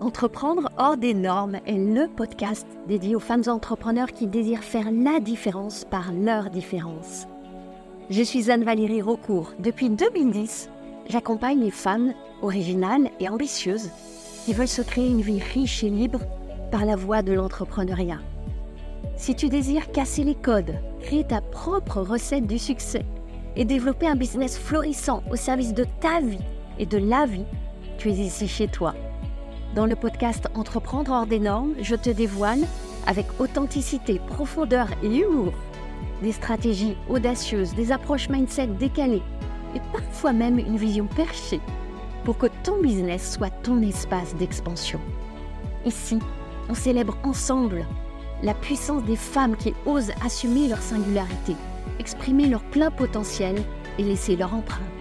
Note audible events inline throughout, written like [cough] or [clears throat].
Entreprendre hors des normes est le podcast dédié aux femmes entrepreneurs qui désirent faire la différence par leur différence. Je suis Anne-Valérie Raucourt. Depuis 2010, j'accompagne les femmes originales et ambitieuses qui veulent se créer une vie riche et libre par la voie de l'entrepreneuriat. Si tu désires casser les codes, créer ta propre recette du succès et développer un business florissant au service de ta vie et de la vie, tu es ici chez toi. Dans le podcast Entreprendre hors des normes, je te dévoile, avec authenticité, profondeur et humour, des stratégies audacieuses, des approches mindset décalées et parfois même une vision perchée pour que ton business soit ton espace d'expansion. Ici, on célèbre ensemble la puissance des femmes qui osent assumer leur singularité, exprimer leur plein potentiel et laisser leur empreinte.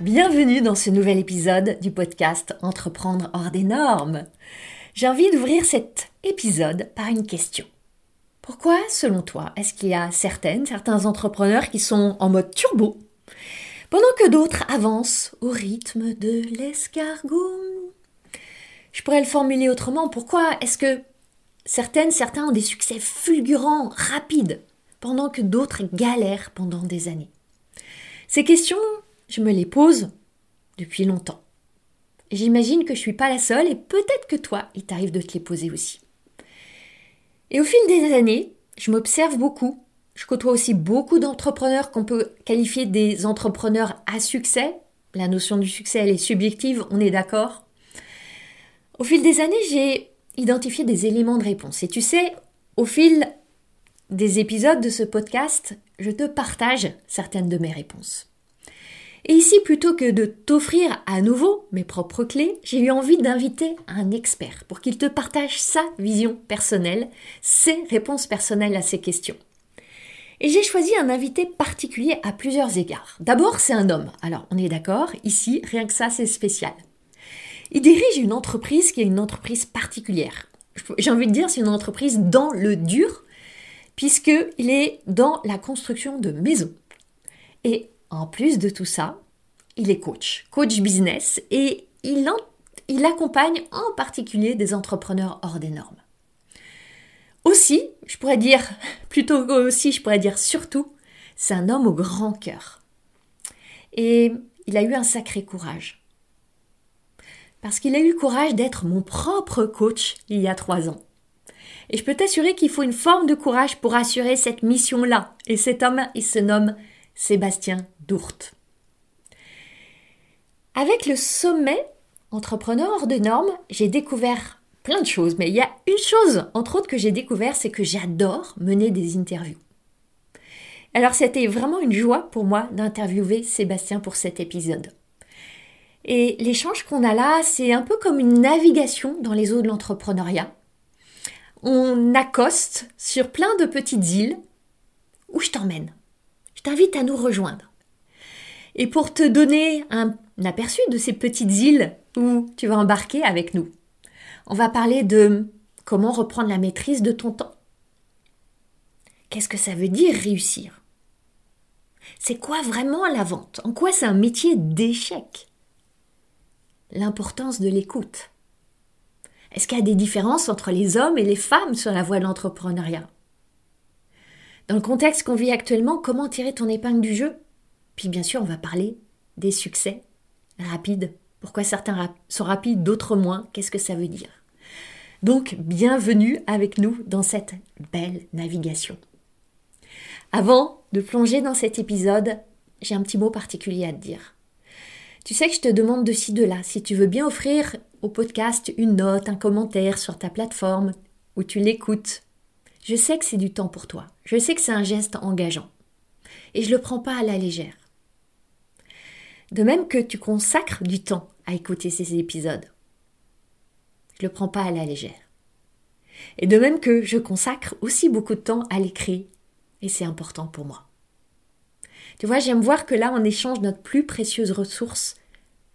Bienvenue dans ce nouvel épisode du podcast Entreprendre hors des normes. J'ai envie d'ouvrir cet épisode par une question. Pourquoi, selon toi, est-ce qu'il y a certaines, certains entrepreneurs qui sont en mode turbo, pendant que d'autres avancent au rythme de l'escargot? Je pourrais le formuler autrement. Pourquoi est-ce que certaines, certains ont des succès fulgurants, rapides, pendant que d'autres galèrent pendant des années? Ces questions, je me les pose depuis longtemps. J'imagine que je ne suis pas la seule et peut-être que toi, il t'arrive de te les poser aussi. Et au fil des années, je m'observe beaucoup. Je côtoie aussi beaucoup d'entrepreneurs qu'on peut qualifier des entrepreneurs à succès. La notion du succès, elle est subjective, on est d'accord. Au fil des années, j'ai identifié des éléments de réponse. Et tu sais, au fil des épisodes de ce podcast, je te partage certaines de mes réponses. Et ici, plutôt que de t'offrir à nouveau mes propres clés, j'ai eu envie d'inviter un expert pour qu'il te partage sa vision personnelle, ses réponses personnelles à ces questions. Et j'ai choisi un invité particulier à plusieurs égards. D'abord, c'est un homme. Alors, on est d'accord, ici, rien que ça, c'est spécial. Il dirige une entreprise qui est une entreprise particulière. J'ai envie de dire, c'est une entreprise dans le dur, puisqu'il est dans la construction de maisons. Et en plus de tout ça, il est coach, coach business, et il, accompagne en particulier des entrepreneurs hors des normes. Aussi, je pourrais dire, [laughs] plutôt aussi, je pourrais dire surtout, c'est un homme au grand cœur. Et il a eu un sacré courage. Parce qu'il a eu le courage d'être mon propre coach il y a trois ans. Et je peux t'assurer qu'il faut une forme de courage pour assurer cette mission-là. Et cet homme, il se nomme Sébastien Dourte. Avec le sommet entrepreneur hors de normes, j'ai découvert plein de choses, mais il y a une chose, entre autres, que j'ai découvert, c'est que j'adore mener des interviews. Alors c'était vraiment une joie pour moi d'interviewer Sébastien pour cet épisode. Et l'échange qu'on a là, c'est un peu comme une navigation dans les eaux de l'entrepreneuriat. On accoste sur plein de petites îles où je t'emmène je t'invite à nous rejoindre. Et pour te donner un aperçu de ces petites îles où tu vas embarquer avec nous, on va parler de comment reprendre la maîtrise de ton temps. Qu'est-ce que ça veut dire réussir? C'est quoi vraiment la vente? En quoi c'est un métier d'échec? L'importance de l'écoute. Est-ce qu'il y a des différences entre les hommes et les femmes sur la voie de l'entrepreneuriat? Dans le contexte qu'on vit actuellement, comment tirer ton épingle du jeu? Puis bien sûr, on va parler des succès rapides. Pourquoi certains sont rapides, d'autres moins? Qu'est-ce que ça veut dire? Donc, bienvenue avec nous dans cette belle navigation. Avant de plonger dans cet épisode, j'ai un petit mot particulier à te dire. Tu sais que je te demande de ci, de là, si tu veux bien offrir au podcast une note, un commentaire sur ta plateforme où tu l'écoutes, je sais que c'est du temps pour toi. Je sais que c'est un geste engageant. Et je ne le prends pas à la légère. De même que tu consacres du temps à écouter ces épisodes. Je ne le prends pas à la légère. Et de même que je consacre aussi beaucoup de temps à l'écrit. Et c'est important pour moi. Tu vois, j'aime voir que là, on échange notre plus précieuse ressource,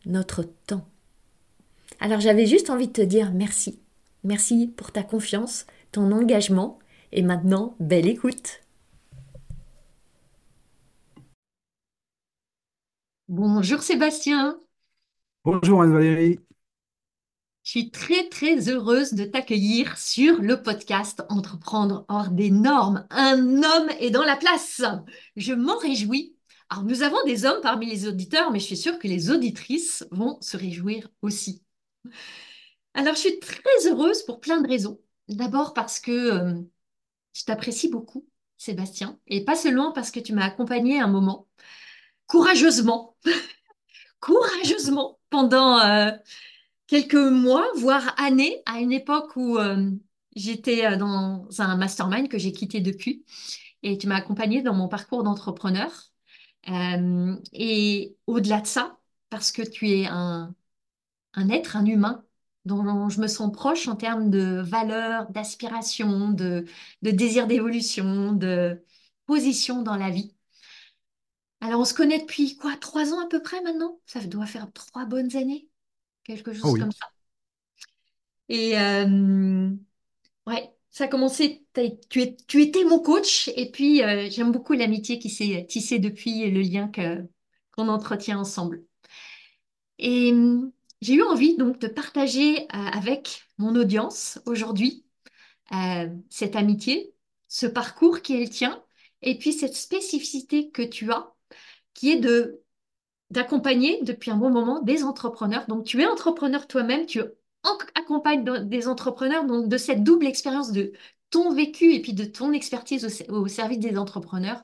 notre temps. Alors j'avais juste envie de te dire merci. Merci pour ta confiance, ton engagement et maintenant, belle écoute Bonjour Sébastien Bonjour Anne-Valérie. Je suis très très heureuse de t'accueillir sur le podcast Entreprendre hors des normes. Un homme est dans la place. Je m'en réjouis. Alors nous avons des hommes parmi les auditeurs, mais je suis sûre que les auditrices vont se réjouir aussi. Alors je suis très heureuse pour plein de raisons. D'abord parce que euh, je t'apprécie beaucoup, Sébastien, et pas seulement parce que tu m'as accompagné un moment courageusement, [laughs] courageusement pendant euh, quelques mois, voire années, à une époque où euh, j'étais euh, dans un mastermind que j'ai quitté depuis. Et tu m'as accompagné dans mon parcours d'entrepreneur. Et au-delà de ça, parce que tu es un être, un humain, dont je me sens proche en termes de valeurs, d'aspiration, de, de désir d'évolution, de position dans la vie. Alors, on se connaît depuis quoi, trois ans à peu près maintenant? Ça doit faire trois bonnes années, quelque Oh chose oui. comme ça. Et euh, ouais, ça a commencé, tu, es- tu étais mon coach, et puis euh, j'aime beaucoup l'amitié qui s'est tissée depuis et le lien qu'on entretient ensemble. Et j'ai eu envie donc de partager euh, avec mon audience aujourd'hui euh, cette amitié, ce parcours qui est le tien, et puis cette spécificité que tu as, qui est de d'accompagner depuis un bon moment des entrepreneurs. Donc, tu es entrepreneur toi-même, tu accompagnes des entrepreneurs, donc de cette double expérience de ton vécu et puis de ton expertise au, au service des entrepreneurs.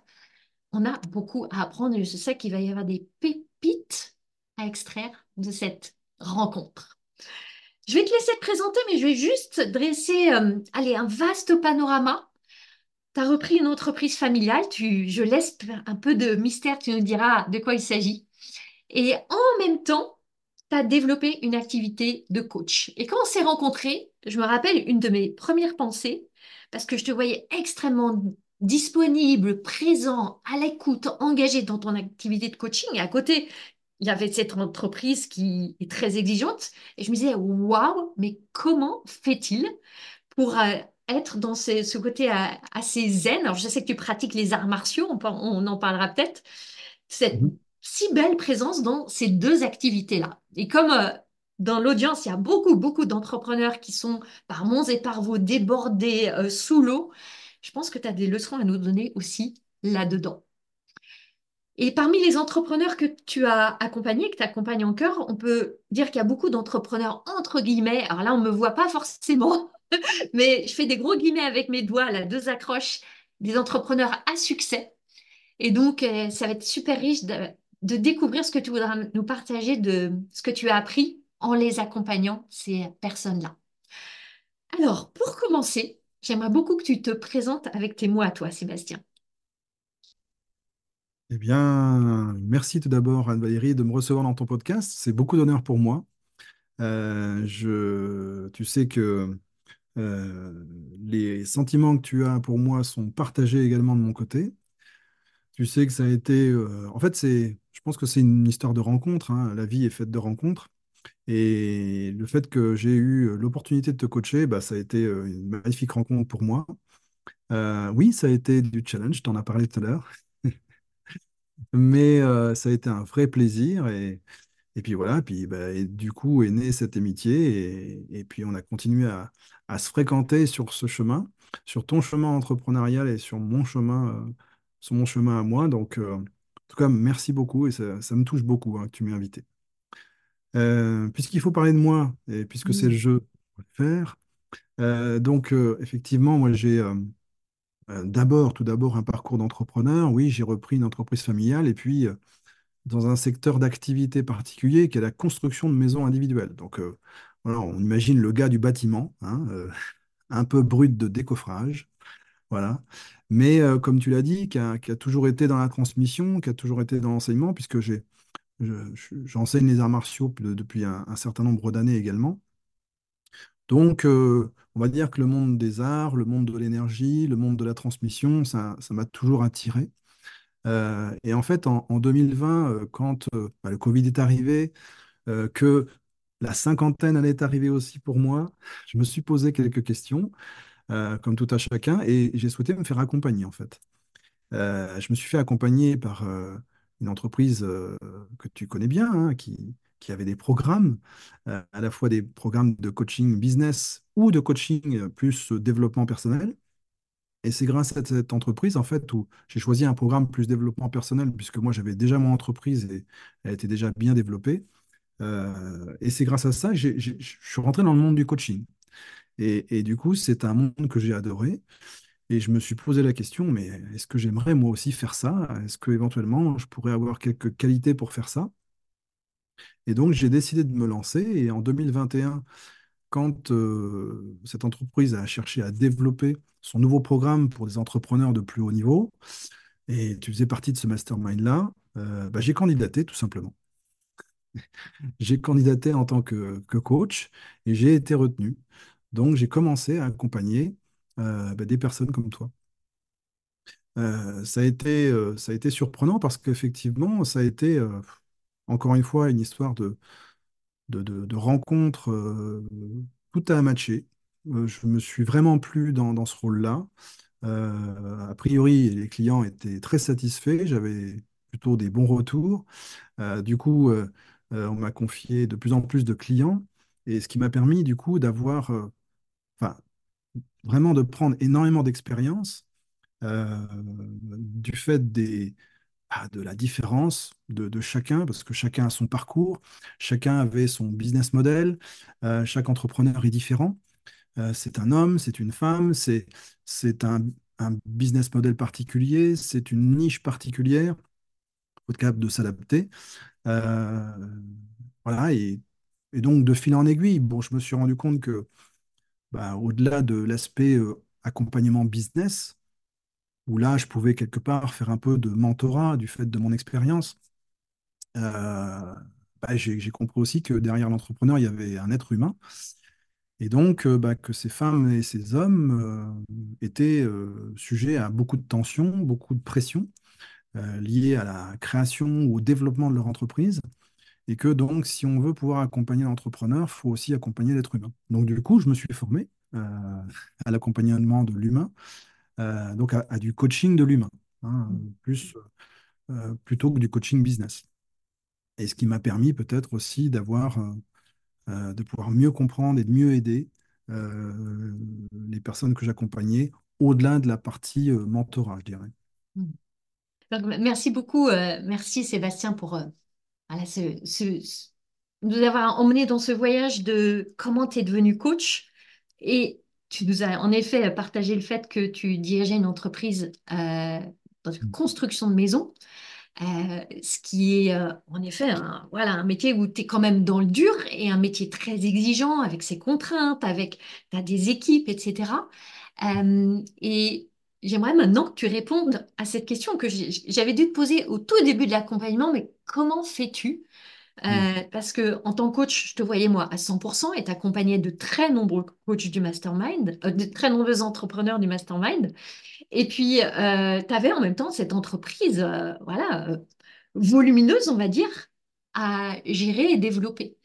On a beaucoup à apprendre et je sais qu'il va y avoir des pépites à extraire de cette rencontre. Je vais te laisser te présenter, mais je vais juste dresser, euh, allez, un vaste panorama. Tu as repris une entreprise familiale, tu, je laisse un peu de mystère, tu nous diras de quoi il s'agit. Et en même temps, tu as développé une activité de coach. Et quand on s'est rencontrés, je me rappelle une de mes premières pensées, parce que je te voyais extrêmement disponible, présent, à l'écoute, engagé dans ton activité de coaching. Et à côté, il y avait cette entreprise qui est très exigeante. Et je me disais, waouh, mais comment fait-il pour euh, être dans ce, ce côté euh, assez zen? Alors, je sais que tu pratiques les arts martiaux, on, en parlera peut-être cette Mhm. si belle présence dans ces deux activités-là. Et comme euh, dans l'audience, il y a beaucoup, beaucoup d'entrepreneurs qui sont par monts et par vaux débordés sous l'eau, je pense que tu as des leçons à nous donner aussi là-dedans. Et parmi les entrepreneurs que tu as accompagnés, que tu accompagnes encore, on peut dire qu'il y a beaucoup d'entrepreneurs entre guillemets. Alors là, on ne me voit pas forcément, [laughs] mais je fais des gros guillemets avec mes doigts, là, deux accroches, des entrepreneurs à succès et donc, euh, ça va être super riche de, de découvrir ce que tu voudras nous partager de ce que tu as appris en les accompagnant, ces personnes-là. Alors, pour commencer, j'aimerais beaucoup que tu te présentes avec tes mots à toi, Sébastien. Eh bien, merci tout d'abord Anne-Valérie de me recevoir dans ton podcast. C'est beaucoup d'honneur pour moi. Euh, je, tu sais que euh, les sentiments que tu as pour moi sont partagés également de mon côté. Tu sais que ça a été... euh, en fait, je pense que c'est une histoire de rencontre. hein. La vie est faite de rencontres. Et le fait que j'ai eu l'opportunité de te coacher, bah, ça a été une magnifique rencontre pour moi. Oui, ça a été du challenge, tu en as parlé tout à l'heure. Mais euh, ça a été un vrai plaisir. Et, et puis voilà, puis, bah, et du coup est née cette amitié. Et, et puis on a continué à, à se fréquenter sur ce chemin, sur ton chemin entrepreneurial et sur mon chemin, euh, sur mon chemin à moi. Donc, euh, en tout cas, merci beaucoup. Et ça, ça me touche beaucoup hein, que tu m'aies invité. Puisqu'il faut parler de moi, et puisque c'est le Mm. jeu, on va le faire. Donc, effectivement, moi j'ai. D'abord, tout d'abord, un parcours d'entrepreneur. Oui, j'ai repris une entreprise familiale et puis dans un secteur d'activité particulier qui est la construction de maisons individuelles. Donc, on imagine le gars du bâtiment, hein, [laughs] un peu brut de décoffrage, voilà. Mais comme tu l'as dit, qui a, toujours été dans la transmission, qui a toujours été dans l'enseignement, puisque j'enseigne les arts martiaux de- depuis un certain nombre d'années également. Donc, euh, on va dire que le monde des arts, le monde de l'énergie, le monde de la transmission, ça, ça m'a toujours attiré. Euh, et en fait, en, en 2020, euh, quand bah, le Covid est arrivé, que la cinquantaine allait arriver aussi pour moi, je me suis posé quelques questions, comme tout à chacun, et j'ai souhaité me faire accompagner, en fait. Je me suis fait accompagner par une entreprise euh, que tu connais bien, hein, qui, avait des programmes, euh, à la fois des programmes de coaching business ou de coaching euh, plus développement personnel. Et c'est grâce à cette entreprise, en fait, où j'ai choisi un programme plus développement personnel, puisque moi, j'avais déjà mon entreprise et elle était déjà bien développée. et c'est grâce à ça que je suis rentré dans le monde du coaching. Et du coup, c'est un monde que j'ai adoré. Et je me suis posé la question, mais est-ce que j'aimerais moi aussi faire ça? Est-ce que éventuellement je pourrais avoir quelques qualités pour faire ça? Et donc j'ai décidé de me lancer. Et en 2021, quand euh, cette entreprise a cherché à développer son nouveau programme pour des entrepreneurs de plus haut niveau, et tu faisais partie de ce mastermind-là, euh, bah, j'ai candidaté tout simplement. [laughs] J'ai candidaté en tant que, que coach et j'ai été retenu. Donc j'ai commencé à accompagner bah, des personnes comme toi. Euh, ça a été, euh, ça a été surprenant parce qu'effectivement, ça a été, euh, encore une fois, une histoire de, de, de, rencontres. euh, tout a matché. Euh, je me suis vraiment plu dans, dans ce rôle-là. Euh, a priori, les clients étaient très satisfaits. J'avais plutôt des bons retours. Euh, du coup, euh, euh, on m'a confié de plus en plus de clients. Et ce qui m'a permis, du coup, d'avoir, euh, vraiment de prendre énormément d'expérience euh, du fait des, ah, de la différence de, chacun, parce que chacun a son parcours, chacun avait son business model, euh, chaque entrepreneur est différent. Euh, c'est un homme, c'est une femme, c'est, c'est un, un business model particulier, c'est une niche particulière. Il faut être capable de s'adapter. Voilà, et, et donc de fil en aiguille, bon, je me suis rendu compte que bah, au-delà de l'aspect euh, accompagnement business, où là, je pouvais quelque part faire un peu de mentorat du fait de mon expérience. Euh, bah, j'ai compris aussi que derrière l'entrepreneur, il y avait un être humain. Et donc, euh, bah, que ces femmes et ces hommes étaient sujets à beaucoup de tensions, beaucoup de pression euh, liées à la création ou au développement de leur entreprise. Et que donc, si on veut pouvoir accompagner l'entrepreneur, il faut aussi accompagner l'être humain. Donc, du coup, je me suis formé euh, à l'accompagnement de l'humain euh, donc à, à du coaching de l'humain, hein, plus, euh, plutôt que du coaching business. Et ce qui m'a permis peut-être aussi d'avoir, de pouvoir mieux comprendre et de mieux aider les personnes que j'accompagnais au-delà de la partie mentorat, je dirais. Donc, merci beaucoup, merci Sébastien pour voilà, ce, nous avoir emmené dans ce voyage de comment tu es devenu coach. Et tu nous as en effet partagé le fait que tu dirigeais une entreprise euh, dans une construction de maison, euh, ce qui est euh, en effet un, voilà, un métier où tu es quand même dans le dur et un métier très exigeant avec ses contraintes, avec des équipes, etc. Et j'aimerais maintenant que tu répondes à cette question que j'avais dû te poser au tout début de l'accompagnement, mais comment fais-tu? Mm. Euh, parce que en tant que coach, je te voyais moi à 100% et t'accompagnais de très nombreux coachs du mastermind, euh, de très nombreux entrepreneurs du mastermind. Et puis, tu avais en même temps cette entreprise, euh, voilà, euh, volumineuse, on va dire, à gérer et développer.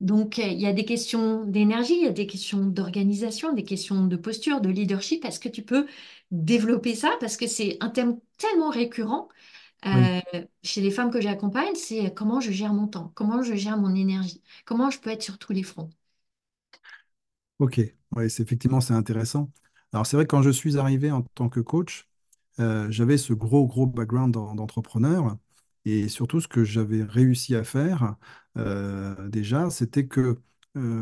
Donc, euh, il y a des questions d'énergie, il y a des questions d'organisation, des questions de posture, de leadership. Est-ce que tu peux développer ça? Parce que c'est un thème tellement récurrent Oui, euh, chez les femmes que j'accompagne, c'est comment je gère mon temps, comment je gère mon énergie, comment je peux être sur tous les fronts. ok. C'est effectivement, c'est intéressant. Alors, c'est vrai que quand je suis arrivé en tant que coach, euh, j'avais ce gros, gros background d'en- d'entrepreneur. Et surtout, ce que j'avais réussi à faire, euh, déjà, c'était que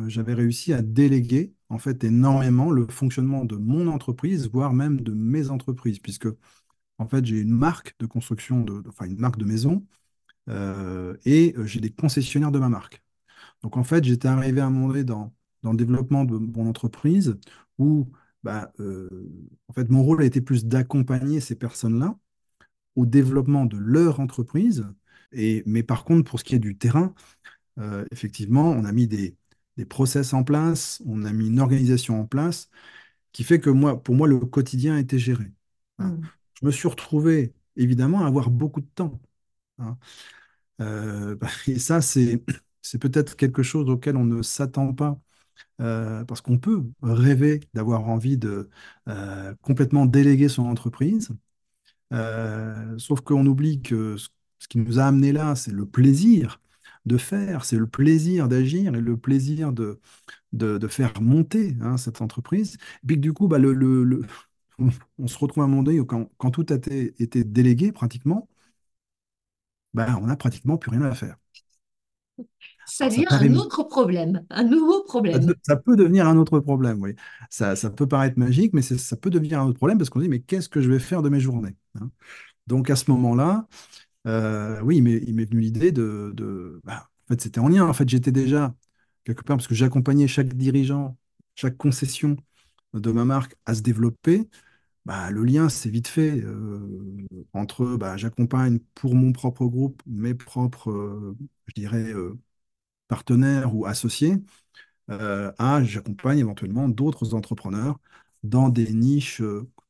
j'avais réussi à déléguer, en fait, énormément le fonctionnement de mon entreprise, voire même de mes entreprises, puisque, en fait, j'ai une marque de construction, de, enfin, une marque de maison, euh, et euh, j'ai des concessionnaires de ma marque. Donc, en fait, j'étais arrivé à un moment donné dans, dans le développement de mon entreprise où, bah, euh, en fait, mon rôle a été plus d'accompagner ces personnes-là au développement de leur entreprise. Et, mais par contre, pour ce qui est du terrain, effectivement, on a mis des, des process en place, on a mis une organisation en place qui fait que moi, pour moi, le quotidien était géré. hein. Hmm. Je me suis retrouvé, évidemment, à avoir beaucoup de temps. hein. Euh, [laughs] et ça, c'est, c'est peut-être quelque chose auquel on ne s'attend pas, euh, parce qu'on peut rêver d'avoir envie de euh, complètement déléguer son entreprise. Sauf qu'on oublie que ce qui nous a amené là, c'est le plaisir de faire, c'est le plaisir d'agir et le plaisir de, de, de faire monter hein, cette entreprise. Et puis que du coup, bah, le, le- le- on se retrouve à un moment donné où quand, quand tout a été, été délégué pratiquement, bah, on n'a pratiquement plus rien à faire. Ça devient un autre problème, un nouveau problème. ça peut devenir un autre problème, oui. Ça, ça peut paraître magique, mais ça peut devenir un autre problème parce qu'on dit, mais qu'est-ce que je vais faire de mes journées? hein? Donc à ce moment-là, euh, oui, m'est il m'est venu l'idée de, bah, en fait, c'était en lien. En fait, j'étais déjà quelque part parce que j'accompagnais chaque dirigeant, chaque concession de ma marque à se développer. Bah, le lien, c'est vite fait euh, entre, bah, j'accompagne pour mon propre groupe, mes propres, euh, je dirais, partenaires ou associés à j'accompagne éventuellement d'autres entrepreneurs dans des niches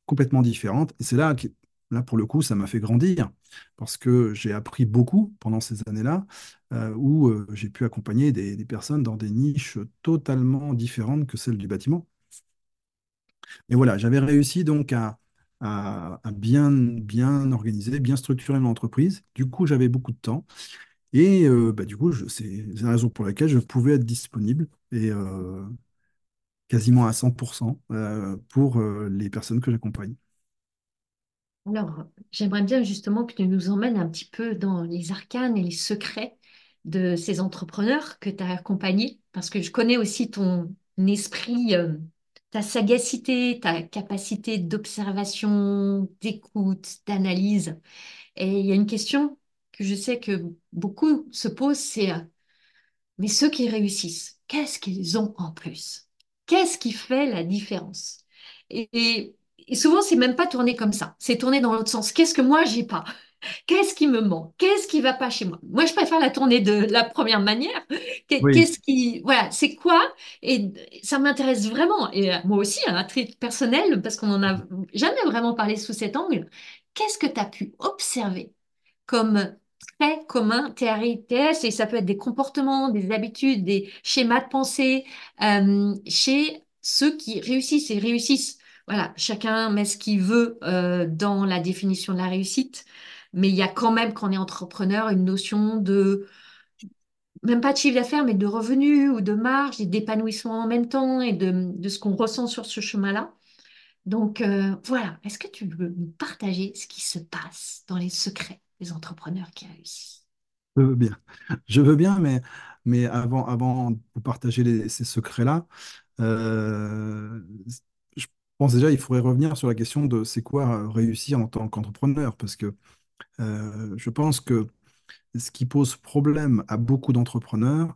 complètement différentes. Et c'est là, que- là, pour le coup, ça m'a fait grandir parce que j'ai appris beaucoup pendant ces années-là euh, où euh, j'ai pu accompagner des, personnes dans des niches totalement différentes que celles du bâtiment. Et voilà, j'avais réussi donc à, bien, bien organiser, bien structurer mon entreprise. Du coup, j'avais beaucoup de temps. Et euh, bah, du coup, c'est la raison pour laquelle je pouvais être disponible. Et, quasiment à 100% euh, pour les personnes que j'accompagne. Alors, j'aimerais bien justement que tu nous emmènes un petit peu dans les arcanes et les secrets de ces entrepreneurs que tu as accompagnés, parce que je connais aussi ton esprit, euh, ta sagacité, ta capacité d'observation, d'écoute, d'analyse. Et il y a une question que je sais que beaucoup se posent, c'est, euh, mais ceux qui réussissent, qu'est-ce qu'ils ont en plus? Qu'est-ce qui fait la différence? Et, et- et souvent, c'est même pas tourné comme ça. C'est tourné dans l'autre sens. Qu'est-ce que moi, j'ai pas? Qu'est-ce qui me manque? Qu'est-ce qui va pas chez moi? Moi, je préfère la tourner de la première manière. Oui, Qu'est-ce qui, voilà, c'est quoi? Et ça m'intéresse vraiment. Et euh, moi aussi, à un titre personnel, parce qu'on n'en a jamais vraiment parlé sous cet angle. Qu'est-ce que tu as pu observer comme très commun TRITS? Et ça peut être des comportements, des habitudes, des schémas de pensée euh, chez ceux qui réussissent et réussissent. Voilà, chacun met ce qu'il veut euh, dans la définition de la réussite. Mais il y a quand même, quand on est entrepreneur, une notion de, même pas de chiffre d'affaires, mais de revenus ou de marge et d'épanouissement en même temps et de, ce qu'on ressent sur ce chemin-là. Donc euh, voilà, est-ce que tu veux nous partager ce qui se passe dans les secrets des entrepreneurs qui réussissent? je veux bien. Je veux bien, mais, mais avant, avant de partager ces secrets-là, euh, pense déjà il faudrait revenir sur la question de c'est quoi euh, réussir en tant qu'entrepreneur, parce que euh, je pense que ce qui pose problème à beaucoup d'entrepreneurs,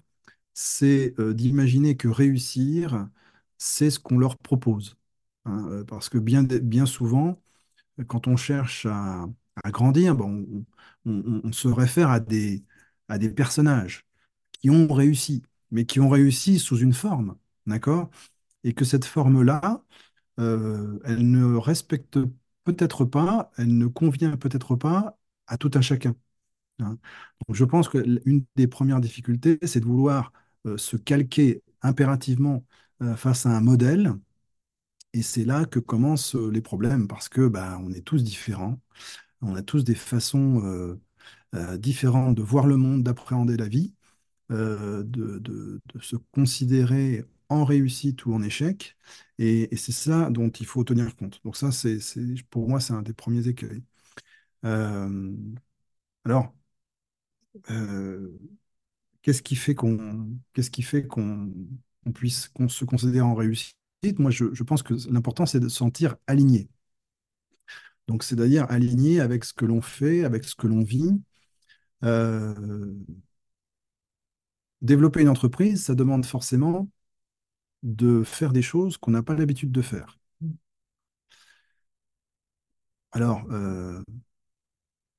c'est euh, d'imaginer que réussir, c'est ce qu'on leur propose. hein, parce que bien, bien souvent, quand on cherche à, grandir, on- on se réfère à des, à des personnages qui ont réussi, mais qui ont réussi sous une forme, d'accord? Et que cette forme-là, euh, elle ne respecte peut-être pas, elle ne convient peut-être pas à tout un chacun. hein. Je pense que l'une des premières difficultés, c'est de vouloir euh, se calquer impérativement euh, face à un modèle. Et c'est là que commencent les problèmes, parce que bah, on est tous différents. On a tous des façons différentes de voir le monde, d'appréhender la vie, de se considérer en réussite ou en échec. Et, c'est ça dont il faut tenir compte. Donc ça, c'est, pour moi, c'est un des premiers écueils. Euh, alors, euh, qu'est-ce qui fait qu'on, qu'est-ce qui fait qu'on puisse qu'on se considère en réussite? Moi, je, je pense que l'important, c'est de se sentir aligné. Donc, c'est-à-dire aligné avec ce que l'on fait, avec ce que l'on vit. Euh, développer une entreprise, ça demande forcément de faire des choses qu'on n'a pas l'habitude de faire. Alors, euh,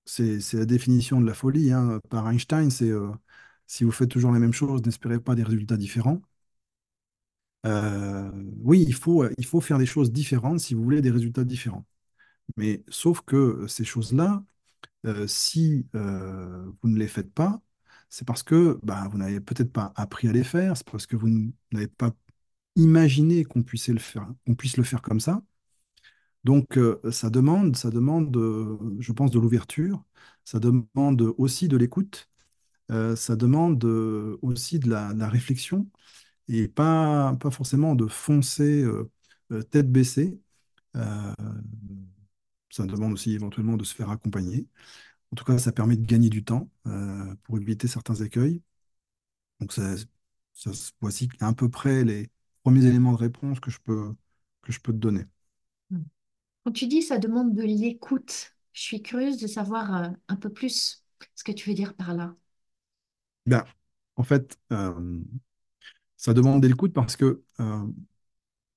c'est la définition de la folie hein, par Einstein, c'est euh, si vous faites toujours la même chose, n'espérez pas des résultats différents. Euh, oui, il faut, il faut faire des choses différentes si vous voulez des résultats différents. Mais sauf que ces choses-là, si vous ne les faites pas, c'est parce que bah, vous n'avez peut-être pas appris à les faire, c'est parce que vous n'avez pas imaginé qu'on puisse le faire, qu'on puisse le faire comme ça. Donc, euh, ça demande, ça demande, euh, je pense, de l'ouverture, ça demande aussi de l'écoute, euh, ça demande aussi de la, réflexion et pas, pas forcément de foncer tête baissée. Ça demande aussi éventuellement de se faire accompagner. En tout cas, ça permet de gagner du temps pour éviter certains écueils. Donc, ça- voici à peu près les premiers éléments de réponse que je peux, que je peux te donner. Quand tu dis ça demande de l'écoute, je suis curieuse de savoir euh, un peu plus ce que tu veux dire par là. Ben, en fait, euh, ça demande de l'écoute parce que euh,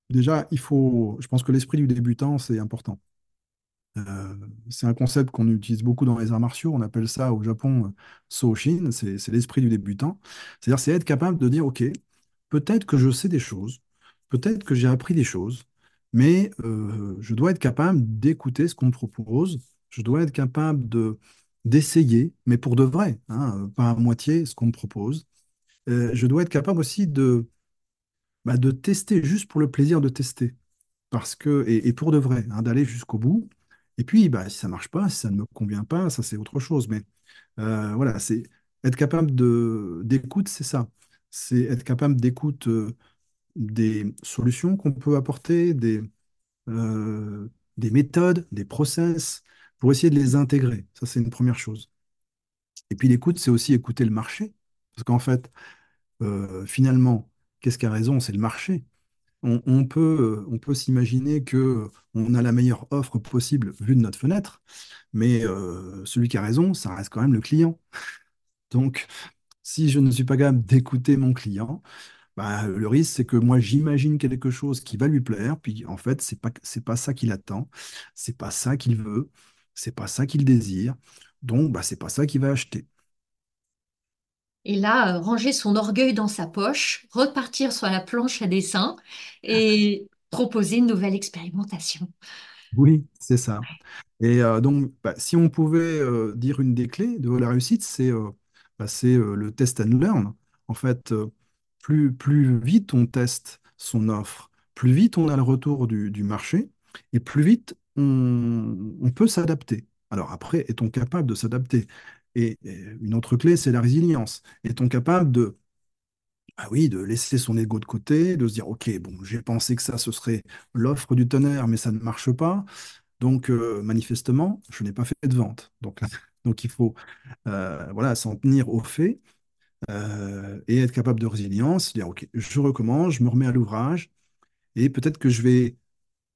déjà, il faut, je pense que l'esprit du débutant, c'est important. Euh, c'est un concept qu'on utilise beaucoup dans les arts martiaux. On appelle ça au Japon Soshin, c'est c'est l'esprit du débutant. C'est-à-dire, c'est être capable de dire, OK, peut-être que je sais des choses, peut-être que j'ai appris des choses, mais euh, je dois être capable d'écouter ce qu'on me propose, je dois être capable de d'essayer, mais pour de vrai, hein, pas à moitié ce qu'on me propose. Euh, je dois être capable aussi de, bah, de tester juste pour le plaisir de tester parce que, et, pour de vrai, hein, d'aller jusqu'au bout. Et puis, bah, si ça marche pas, si ça ne me convient pas, ça c'est autre chose. Mais euh, voilà, c'est être capable de d'écoute, c'est ça. C'est être capable d'écoute euh, des solutions qu'on peut apporter, des, euh, des méthodes, des process, pour essayer de les intégrer. Ça, c'est une première chose. Et puis l'écoute, c'est aussi écouter le marché. Parce qu'en fait, euh, finalement, qu'est-ce qui a raison? C'est le marché. On, peut, on peut s'imaginer que on a la meilleure offre possible vue de notre fenêtre, mais celui qui a raison, ça reste quand même le client. [laughs] Donc, si je ne suis pas capable d'écouter mon client, bah, le risque, c'est que moi, j'imagine quelque chose qui va lui plaire, puis en fait, c'est pas, c'est pas ça qu'il attend, c'est pas ça qu'il veut, c'est pas ça qu'il désire, donc bah, c'est pas ça qu'il va acheter. Et là, euh, ranger son orgueil dans sa poche, repartir sur la planche à dessin et proposer une nouvelle expérimentation. Oui, c'est ça. Et euh, donc, bah, si on pouvait euh, dire une des clés de la réussite, c'est c'est, euh, le test and learn. En fait, euh, plus, plus vite on teste son offre, plus vite on a le retour du, marché et plus vite on, peut s'adapter. Alors après, est-on capable de s'adapter? Et, et une autre clé, c'est la résilience. Est-on capable de, ah oui, de laisser son ego de côté, de se dire, OK, bon, j'ai pensé que ça, ce serait l'offre du tonnerre, mais ça ne marche pas. Donc, euh, manifestement, je n'ai pas fait de vente. Donc, donc il faut euh, voilà, s'en tenir aux faits euh, et être capable de résilience, dire, OK, je recommence, je me remets à l'ouvrage et peut-être que je vais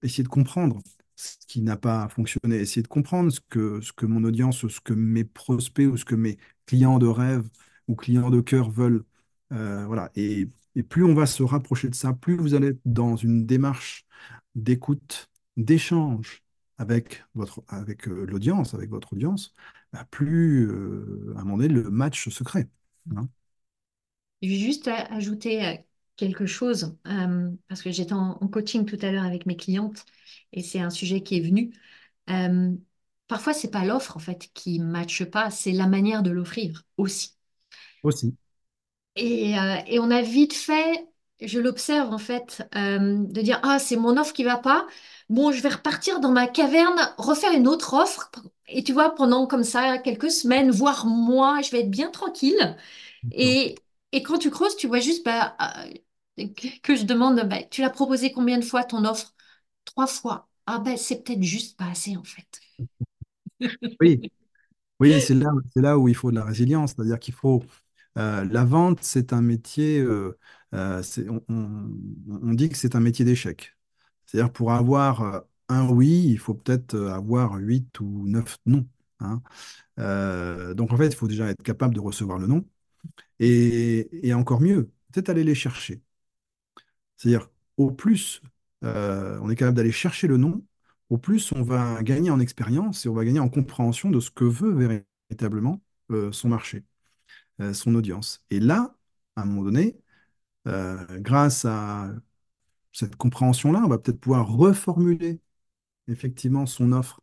essayer de comprendre ce qui n'a pas fonctionné, essayer de comprendre ce que, ce que mon audience, ce que mes prospects ou ce que mes clients de rêve ou clients de cœur veulent. Euh, voilà. Et, et plus on va se rapprocher de ça, plus vous allez être dans une démarche d'écoute, d'échange avec votre, avec euh, l'audience, avec votre audience, bah, plus euh, à un moment donné, le match se crée. hein. Je vais juste a- ajouter euh, quelque chose, euh, parce que j'étais en, en coaching tout à l'heure avec mes clientes et c'est un sujet qui est venu. Euh, parfois, c'est pas l'offre en fait qui matche pas, c'est la manière de l'offrir aussi. Aussi. Et, euh, et on a vite fait, je l'observe en fait, euh, de dire, ah, c'est mon offre qui va pas. Bon, je vais repartir dans ma caverne, refaire une autre offre. Et tu vois, pendant comme ça quelques semaines, voire mois, je vais être bien tranquille. Et, et quand tu creuses, tu vois juste bah, euh, que je demande, bah, tu l'as proposé combien de fois ton offre? Trois fois. Ah ben, c'est peut-être juste pas assez en fait. [laughs] Oui, oui, c'est là, où il faut de la résilience, c'est-à-dire qu'il faut Euh, la vente, c'est un métier, euh, c'est- on, on- on dit que c'est un métier d'échec. C'est-à-dire pour avoir euh, un oui, il faut peut-être euh, avoir huit ou neuf non. hein. Euh, donc en fait, il faut déjà être capable de recevoir le non. Et, encore mieux, peut-être aller les chercher. C'est-à-dire au plus on est capable d'aller chercher le non, au plus on va gagner en expérience et on va gagner en compréhension de ce que veut véritablement son marché son audience. Et là, à un moment donné, grâce à cette compréhension-là, on va peut-être pouvoir reformuler effectivement son offre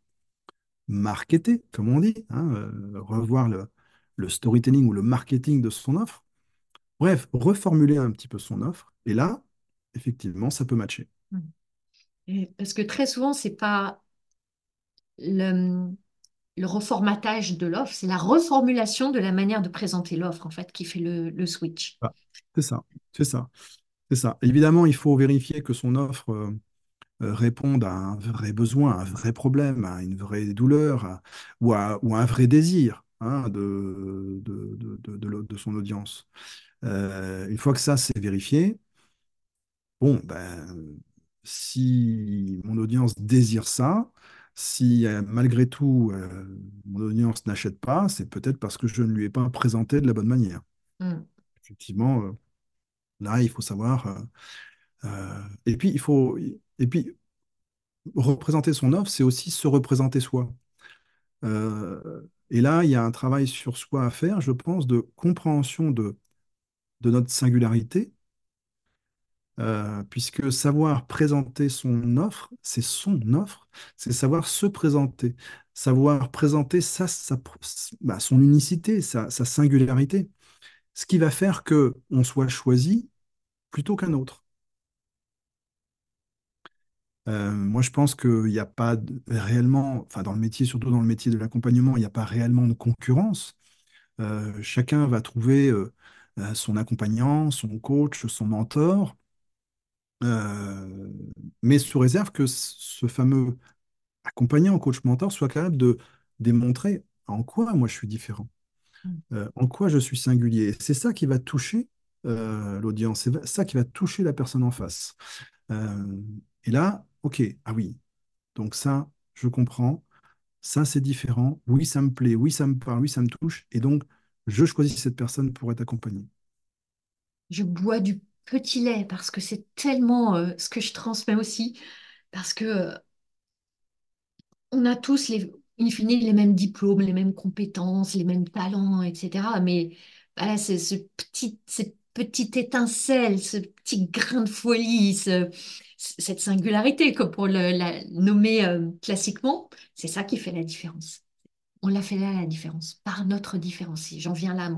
marketée, comme on dit, hein, euh, revoir le, le storytelling ou le marketing de son offre. Bref, reformuler un petit peu son offre. Et là, effectivement, ça peut matcher. Et- Parce que très souvent, c'est pas le, le reformatage de l'offre, c'est la reformulation de la manière de présenter l'offre, en fait, qui fait le, le switch. Ah, c'est ça, c'est ça, c'est ça. Évidemment, il faut vérifier que son offre euh, euh, réponde à un vrai besoin, à un vrai problème, à une vraie douleur, à- ou, à, ou à un vrai désir hein, de, de, de, de, de l'au- de son audience. Euh, une fois que ça c'est vérifié, bon, ben, si mon audience désire ça, si euh, malgré tout euh, mon audience n'achète pas, c'est peut-être parce que je ne lui ai pas présenté de la bonne manière. Mm. Effectivement, euh, là, il faut savoir. euh, euh, et puis, il faut. Et puis, représenter son offre, c'est aussi se représenter soi. Euh, et là, il y a un travail sur soi à faire, je pense, de compréhension de, de notre singularité puisque savoir présenter son offre, c'est son offre, c'est savoir se présenter, savoir présenter sa, sa- bah, son unicité, sa, sa singularité, ce qui va faire que on soit choisi plutôt qu'un autre. Euh, moi, je pense qu'il n'y a pas de- réellement, enfin dans le métier, surtout dans le métier de l'accompagnement, il n'y a pas réellement de concurrence. Euh, chacun va trouver euh, son accompagnant, son coach, son mentor, mais sous réserve que ce fameux accompagné en coach mentor soit capable de démontrer en quoi moi je suis différent, Mm. euh, en quoi je suis singulier. C'est ça qui va toucher euh, l'audience, c'est ça qui va toucher la personne en face. Euh, et là, ok, ah oui, donc ça, je comprends, ça c'est différent, oui, ça me plaît, oui, ça me parle, oui, ça me touche, et donc je choisis cette personne pour être accompagnée. Je bois du petit lait parce que c'est tellement euh, ce que je transmets aussi, parce que on a tous les, in fine, les mêmes diplômes, les mêmes compétences, les mêmes talents, etc. Mais voilà, c'est ce petit, petite étincelle, ce petit grain de folie, ce- cette singularité, comme pour le- la nommer euh, classiquement, c'est ça qui fait la différence. On l'a fait la différence, par notre différence. J'en viens là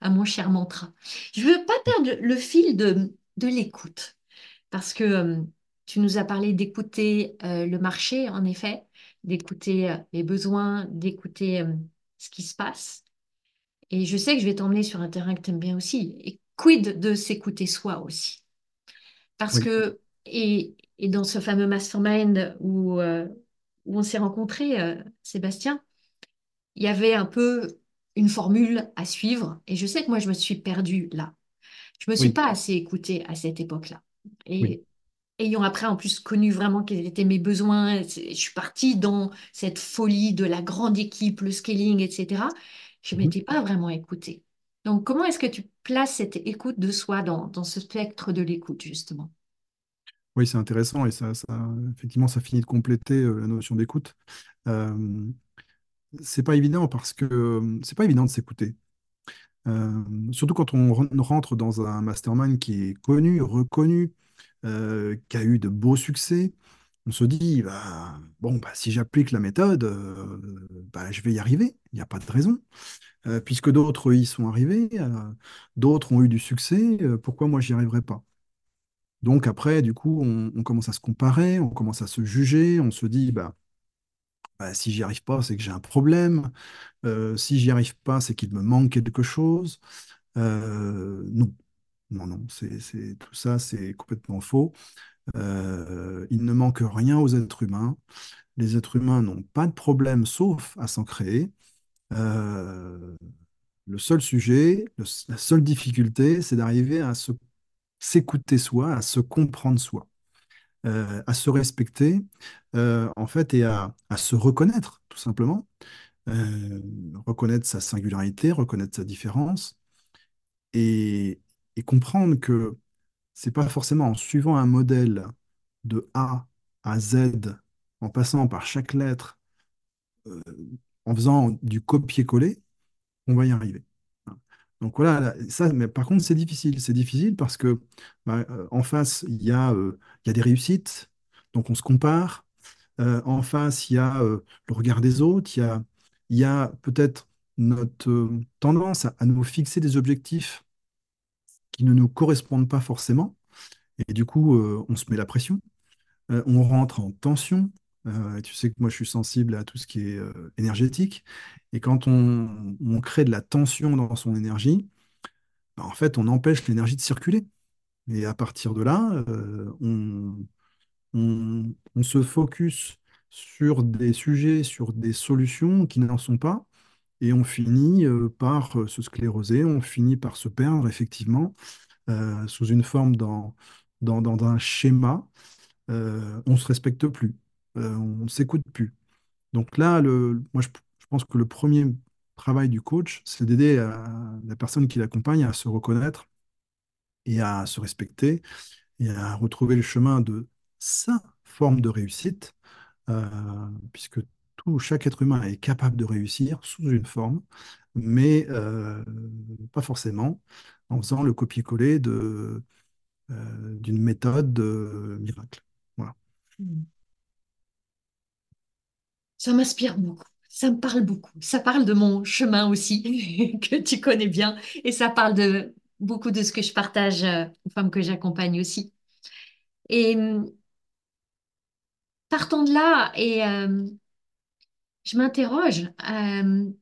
à mon, cher mantra. Je veux pas perdre le fil de, de l'écoute, parce que euh, tu nous as parlé d'écouter euh, le marché, en effet, d'écouter les besoins, d'écouter ce qui se passe. Et je sais que je vais t'emmener sur un terrain que tu aimes bien aussi. Quid de s'écouter soi aussi? Parce Oui, que, et, et dans ce fameux mastermind où, euh, où on s'est rencontrés, euh, Sébastien, il y avait un peu une formule à suivre. Et je sais que moi, je me suis perdue là. Je me suis oui, pas assez écoutée à cette époque-là. oui. Et ayant après en plus connu vraiment quels étaient mes besoins, je suis partie dans cette folie de la grande équipe, le scaling, etc. Je Mhm. m'étais pas vraiment écoutée. Donc, comment est-ce que tu places cette écoute de soi dans, ce spectre de l'écoute, justement? Oui, c'est intéressant et ça, effectivement, ça finit de compléter euh, la notion d'écoute. Euh, c'est pas évident parce que euh, c'est pas évident de s'écouter. Euh, surtout quand on ren- rentre dans un mastermind qui est connu, reconnu, qui a eu de beaux succès, on se dit, bah, bon, bah, si j'applique la méthode, bah, je vais y arriver. Il n'y a pas de raison. Euh, puisque d'autres y sont arrivés, euh, d'autres ont eu du succès, euh, pourquoi moi j'y arriverai pas? Donc après, du coup, on, commence à se comparer, on commence à se juger, on se dit, bah, bah, si j'y arrive pas, c'est que j'ai un problème. Si j'y arrive pas, c'est qu'il me manque quelque chose. Non, non, non, c'est, tout ça, c'est complètement faux. Il ne manque rien aux êtres humains. Les êtres humains n'ont pas de problème sauf à s'en créer. Euh, le seul sujet, la seule difficulté, c'est d'arriver à s'écouter soi, à se comprendre soi, euh, à se respecter, euh, en fait, et à, se reconnaître, tout simplement. Reconnaître sa singularité, reconnaître sa différence et, et comprendre que c'est pas forcément en suivant un modèle de A à Z, en passant par chaque lettre, en faisant du copier-coller, qu'on va y arriver. Donc voilà, là, ça, mais par contre, c'est difficile. C'est difficile parce que bah, euh, en face, il y a, euh, y a des réussites, donc on se compare. Euh, en face, il y a le regard des autres, il y a, y a peut-être notre tendance à, nous fixer des objectifs qui ne nous correspondent pas forcément. Et du coup, on se met la pression. on rentre en tension. Euh, tu sais que moi, je suis sensible à tout ce qui est euh, énergétique. Et quand on, crée de la tension dans son énergie, bah, en fait, on empêche l'énergie de circuler. Et à partir de là, euh, on, se focus sur des sujets, sur des solutions qui n'en sont pas. Et on finit par se scléroser, on finit par se perdre, effectivement, sous une forme dans, dans, un schéma on ne se respecte plus, euh, on ne s'écoute plus. Donc là, le, moi, je, pense que le premier travail du coach, c'est d'aider la personne qui l'accompagne à se reconnaître et à se respecter et à retrouver le chemin de sa forme de réussite, euh, puisque tout, chaque être humain est capable de réussir sous une forme, mais euh, pas forcément en faisant le copier-coller d'une méthode miracle. Voilà. Ça m'inspire beaucoup. Ça me parle beaucoup. Ça parle de mon chemin aussi, [laughs] que tu connais bien. Et ça parle de beaucoup de ce que je partage euh, aux femmes que j'accompagne aussi. Et hum, partant de là, et euh, je m'interroge. euh,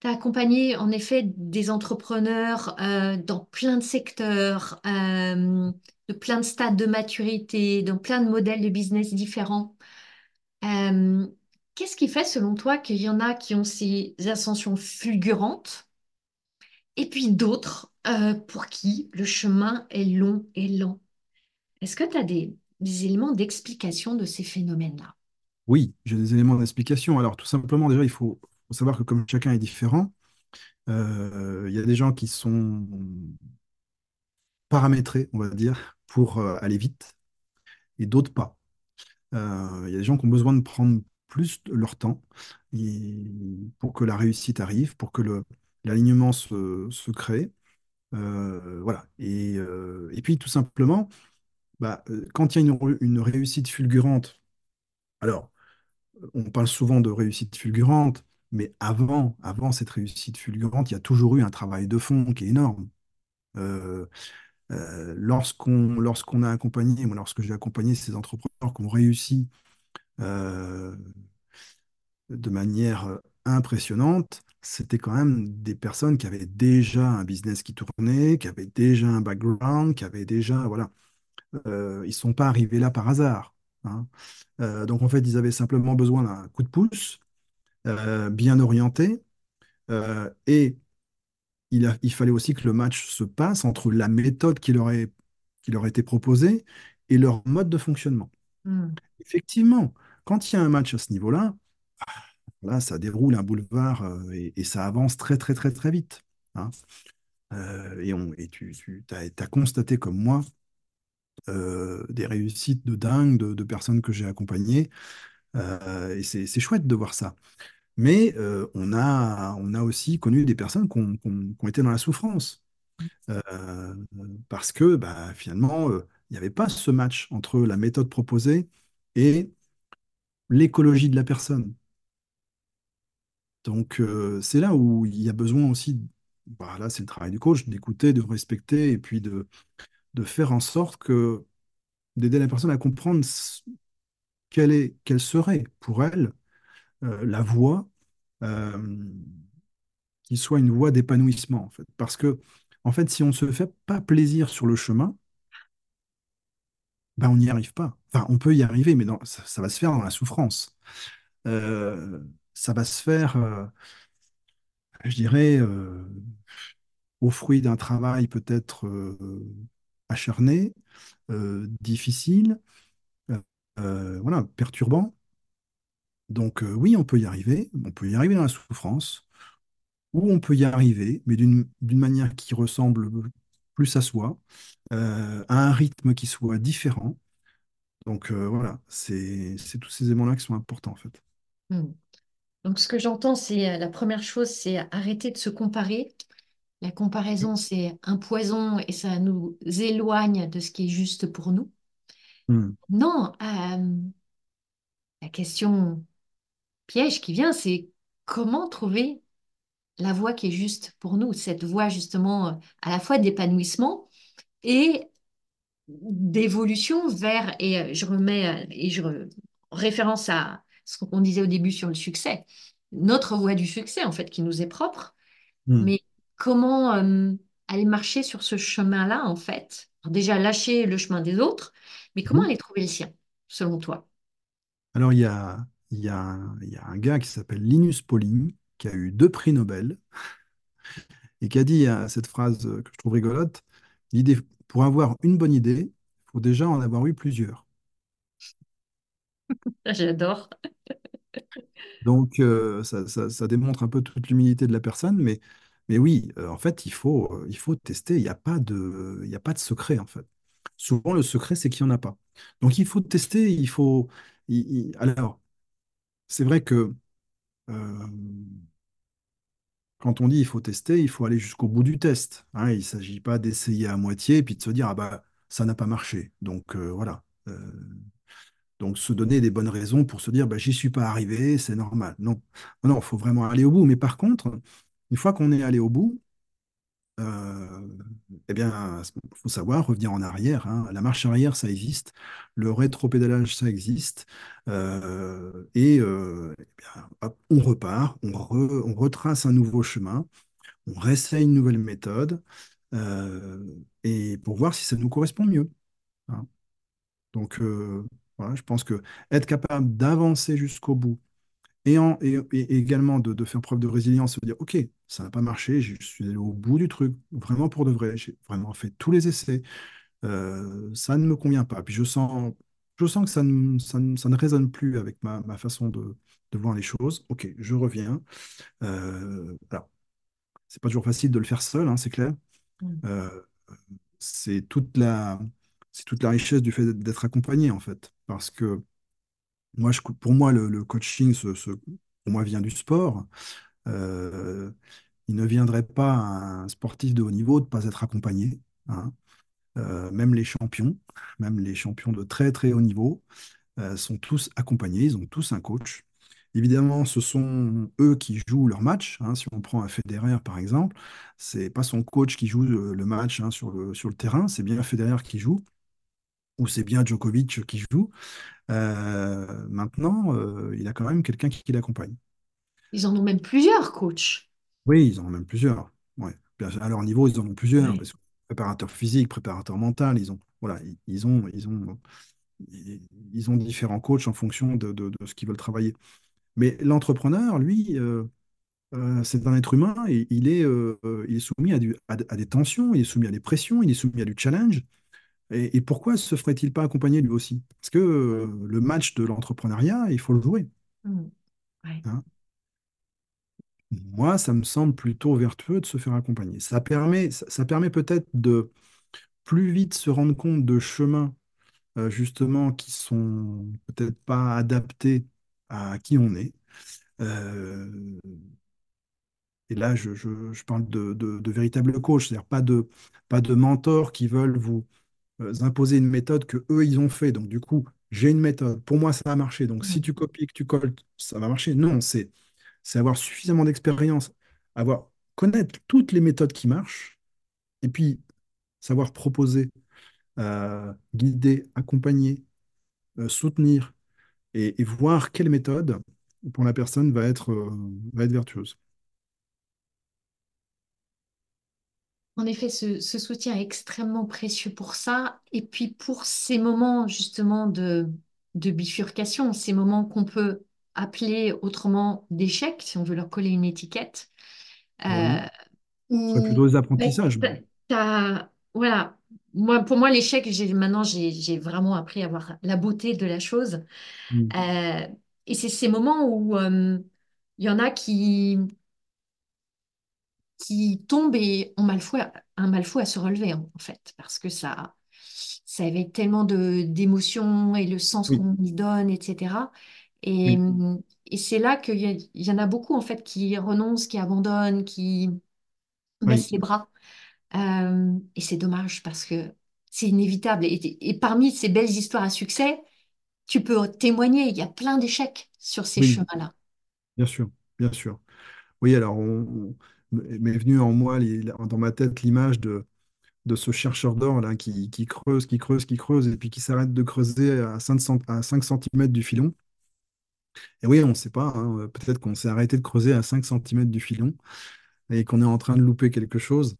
tu as accompagné en effet des entrepreneurs euh, dans plein de secteurs, de plein de stades de maturité, dans plein de modèles de business différents. Euh, qu'est-ce qui fait, selon toi, qu'il y en a qui ont ces ascensions fulgurantes et puis d'autres euh, pour qui le chemin est long et lent? Est-ce que tu as des, éléments d'explication de ces phénomènes-là? Oui, j'ai des éléments d'explication. Alors, tout simplement, déjà, il faut, savoir que comme chacun est différent, euh, il y a des gens qui sont paramétrés, on va dire, pour aller vite, et d'autres pas. Euh, il y a des gens qui ont besoin de prendre plus de leur temps pour que la réussite arrive, pour que l'alignement se, se crée. Euh, voilà. Et, euh, et puis, tout simplement, bah, quand il y a une, une réussite fulgurante, alors, on parle souvent de réussite fulgurante, mais avant, avant cette réussite fulgurante, il y a toujours eu un travail de fond qui est énorme. Lorsqu'on, lorsqu'on a accompagné, moi, lorsque j'ai accompagné ces entrepreneurs qui ont réussi euh, de manière euh, impressionnante, c'était quand même des personnes qui avaient déjà un business qui tournait, qui avaient déjà un background, qui avaient déjà, voilà, Euh, ils ne sont pas arrivés là par hasard. hein. Donc en fait, ils avaient simplement besoin d'un coup de pouce bien orienté. et il fallait aussi que le match se passe entre la méthode qui leur est, qui leur a été proposée et leur mode de fonctionnement. Hmm. Effectivement, quand il y a un match à ce niveau-là, là, ça déroule un boulevard euh, et, et ça avance très, très, très, très vite. hein. Euh, et on, et tu, tu as, constaté comme moi euh, des réussites de dingue de, de personnes que j'ai accompagnées. Et c'est chouette de voir ça. Mais on a, on a aussi connu des personnes qui ont, été dans la souffrance. Euh, parce que bah, finalement, il n'y avait pas ce match entre la méthode proposée et l'écologie de la personne. Donc, euh, c'est là où il y a besoin aussi, bah, là, c'est le travail du coach, d'écouter, de respecter et puis de, de faire en sorte que d'aider la personne à comprendre quelle est, quelle serait pour elle euh, la voie euh, qui soit une voie d'épanouissement, en fait. Parce que, en fait, si on ne se fait pas plaisir sur le chemin, ben, on n'y arrive pas. Enfin, on peut y arriver, mais ça, va se faire dans la souffrance. Euh, ça va se faire, euh, je dirais, euh, au fruit d'un travail peut-être acharné, difficile, voilà, perturbant. Donc oui, on peut y arriver, on peut y arriver dans la souffrance, ou on peut y arriver, mais d'une manière qui ressemble plus à soi, euh, à un rythme qui soit différent. Donc euh, voilà, c'est tous ces éléments-là qui sont importants en fait. Hmm. Donc, ce que j'entends, c'est euh, la première chose, c'est arrêter de se comparer. La comparaison, c'est un poison et ça nous éloigne de ce qui est juste pour nous. Hmm. Non, euh, la question piège qui vient, c'est comment trouver la voie qui est juste pour nous, cette voie justement à la fois d'épanouissement et d'évolution vers, et euh, je remets, euh, et je re- référence à ce qu'on disait au début sur le succès, notre voie du succès, en fait, qui nous est propre, Hmm. mais comment euh, aller marcher sur ce chemin-là, en fait? Alors déjà, lâcher le chemin des autres, mais comment Mhm. aller trouver le sien, selon toi? Alors, il y a, y a, y a un gars qui s'appelle Linus Pauling, qui a eu deux prix Nobel, et qui a dit euh, cette phrase euh, que je trouve rigolote, l'idée, pour avoir une bonne idée, il faut déjà en avoir eu plusieurs. [laughs] J'adore. [laughs] Donc, euh, ça, ça- ça démontre un peu toute l'humilité de la personne, mais, mais oui, euh, en fait, il faut, euh, il faut tester. Il n'y a pas de, il y a pas de secret, en fait. Souvent, le secret, c'est qu'il n'y en a pas. Donc, il faut tester, il faut... il- il- Alors, c'est vrai que quand on dit il faut tester, il faut aller jusqu'au bout du test. hein. il ne s'agit pas d'essayer à moitié et puis de se dire, ah bah, ça n'a pas marché. Donc, euh, voilà. Euh, Donc, se donner des bonnes raisons pour se dire, bah, j'y suis pas arrivé, c'est normal. Non, non, il faut vraiment aller au bout. Mais par contre, une fois qu'on est allé au bout, euh, eh bien, il faut savoir revenir en arrière. hein. La marche arrière, ça existe. Le rétropédalage, ça existe. Euh, et euh, eh bien, on repart, on, re- on retrace un nouveau chemin, on réessaye une nouvelle méthode, et pour voir si ça nous correspond mieux. hein. Donc, voilà, je pense que être capable d'avancer jusqu'au bout et, en- et- et également de, de faire preuve de résilience, se dire, OK, ça n'a pas marché, je suis allé au bout du truc, vraiment pour de vrai, j'ai vraiment fait tous les essais, euh, ça ne me convient pas. Puis je sens, je sens que ça ne, ça ne, ça ne résonne plus avec ma, ma façon de, de voir les choses. OK, je reviens. Euh, alors, c'est pas toujours facile de le faire seul, hein, c'est clair. Mm. Euh, c'est toute la, c'est toute la richesse du fait d'être accompagné, en fait. Parce que moi, pour moi, le, coaching, moi, vient du sport. Euh, il ne viendrait pas à un sportif de haut niveau de ne pas être accompagné. hein. Euh, même les champions, même les champions de très très haut niveau, euh, sont tous accompagnés, ils ont tous un coach. Évidemment, ce sont eux qui jouent leur match. hein. Si on prend un Federer, par exemple, c'est pas son coach qui joue le, le match hein, sur le, sur le terrain, c'est bien Federer qui joue, ou c'est bien Djokovic qui joue. Euh, maintenant, euh, il a quand même quelqu'un qui, qui l'accompagne. Ils en ont même plusieurs, coach. Oui, ils en ont même plusieurs. Ouais. À leur niveau, ils en ont plusieurs. Parce que préparateur physique, préparateur mental, ils ont, voilà, ils ils ont, ils ont, ils ont différents coachs en fonction de, de- de ce qu'ils veulent travailler. Mais l'entrepreneur, lui, euh, euh, c'est un être humain et il est, euh, il est soumis à, du- à d- à des tensions, il est soumis à des pressions, il est soumis à du challenge. Et, et pourquoi se ferait-il pas accompagner lui aussi? Parce que euh, le match de l'entrepreneuriat, il faut le jouer. Mm. Ouais. hein? Moi, ça me semble plutôt vertueux de se faire accompagner. Ça permet, ça, ça permet peut-être de plus vite se rendre compte de chemins, euh, justement, qui sont peut-être pas adaptés à qui on est. Euh, et là, je, je- je parle de, de, de véritables coachs, c'est-à-dire pas de, pas de mentors qui veulent vous imposer une méthode que eux, ils ont fait. Donc, du coup, j'ai une méthode. Pour moi, ça a marché. Donc, si tu copies, que tu colles, ça va marcher. Non, c'est c'est avoir suffisamment d'expérience, avoir connaître toutes les méthodes qui marchent, et puis savoir proposer, euh, guider, accompagner, euh, soutenir, et, et voir quelle méthode pour la personne va être, euh, va être vertueuse. En effet, ce, ce soutien est extrêmement précieux pour ça. Et puis pour ces moments justement de, de bifurcation, ces moments qu'on peut appeler autrement d'échecs, si on veut leur coller une étiquette, euh, Oui, ce serait plutôt où des apprentissages. voilà, moi, pour moi, l'échec, maintenant, j'ai, vraiment appris à voir la beauté de la chose. Mm. Euh, et c'est ces moments où euh, il y en a qui qui tombent et ont mal fou à- un mal fou à se relever, en, en fait, parce que ça, ça éveille tellement de d'émotions et le sens Oui, qu'on y donne, etc. Et, oui, et c'est là qu'il y, y en a beaucoup, en fait, qui renoncent, qui abandonnent, qui oui, baissent les bras. Euh, et c'est dommage parce que c'est inévitable. Et, et parmi ces belles histoires à succès, tu peux témoigner, il y a plein d'échecs sur ces chemins-là. bien sûr, bien sûr. Oui, alors, on- m'est venu en moi, dans ma tête, l'image de, de ce chercheur d'or là qui, qui creuse, qui creuse, qui creuse, et puis qui s'arrête de creuser à 5, cent- à 5 cm du filon. Et oui, on ne sait pas, hein, peut-être qu'on s'est arrêté de creuser à 5 cm du filon et qu'on est en train de louper quelque chose.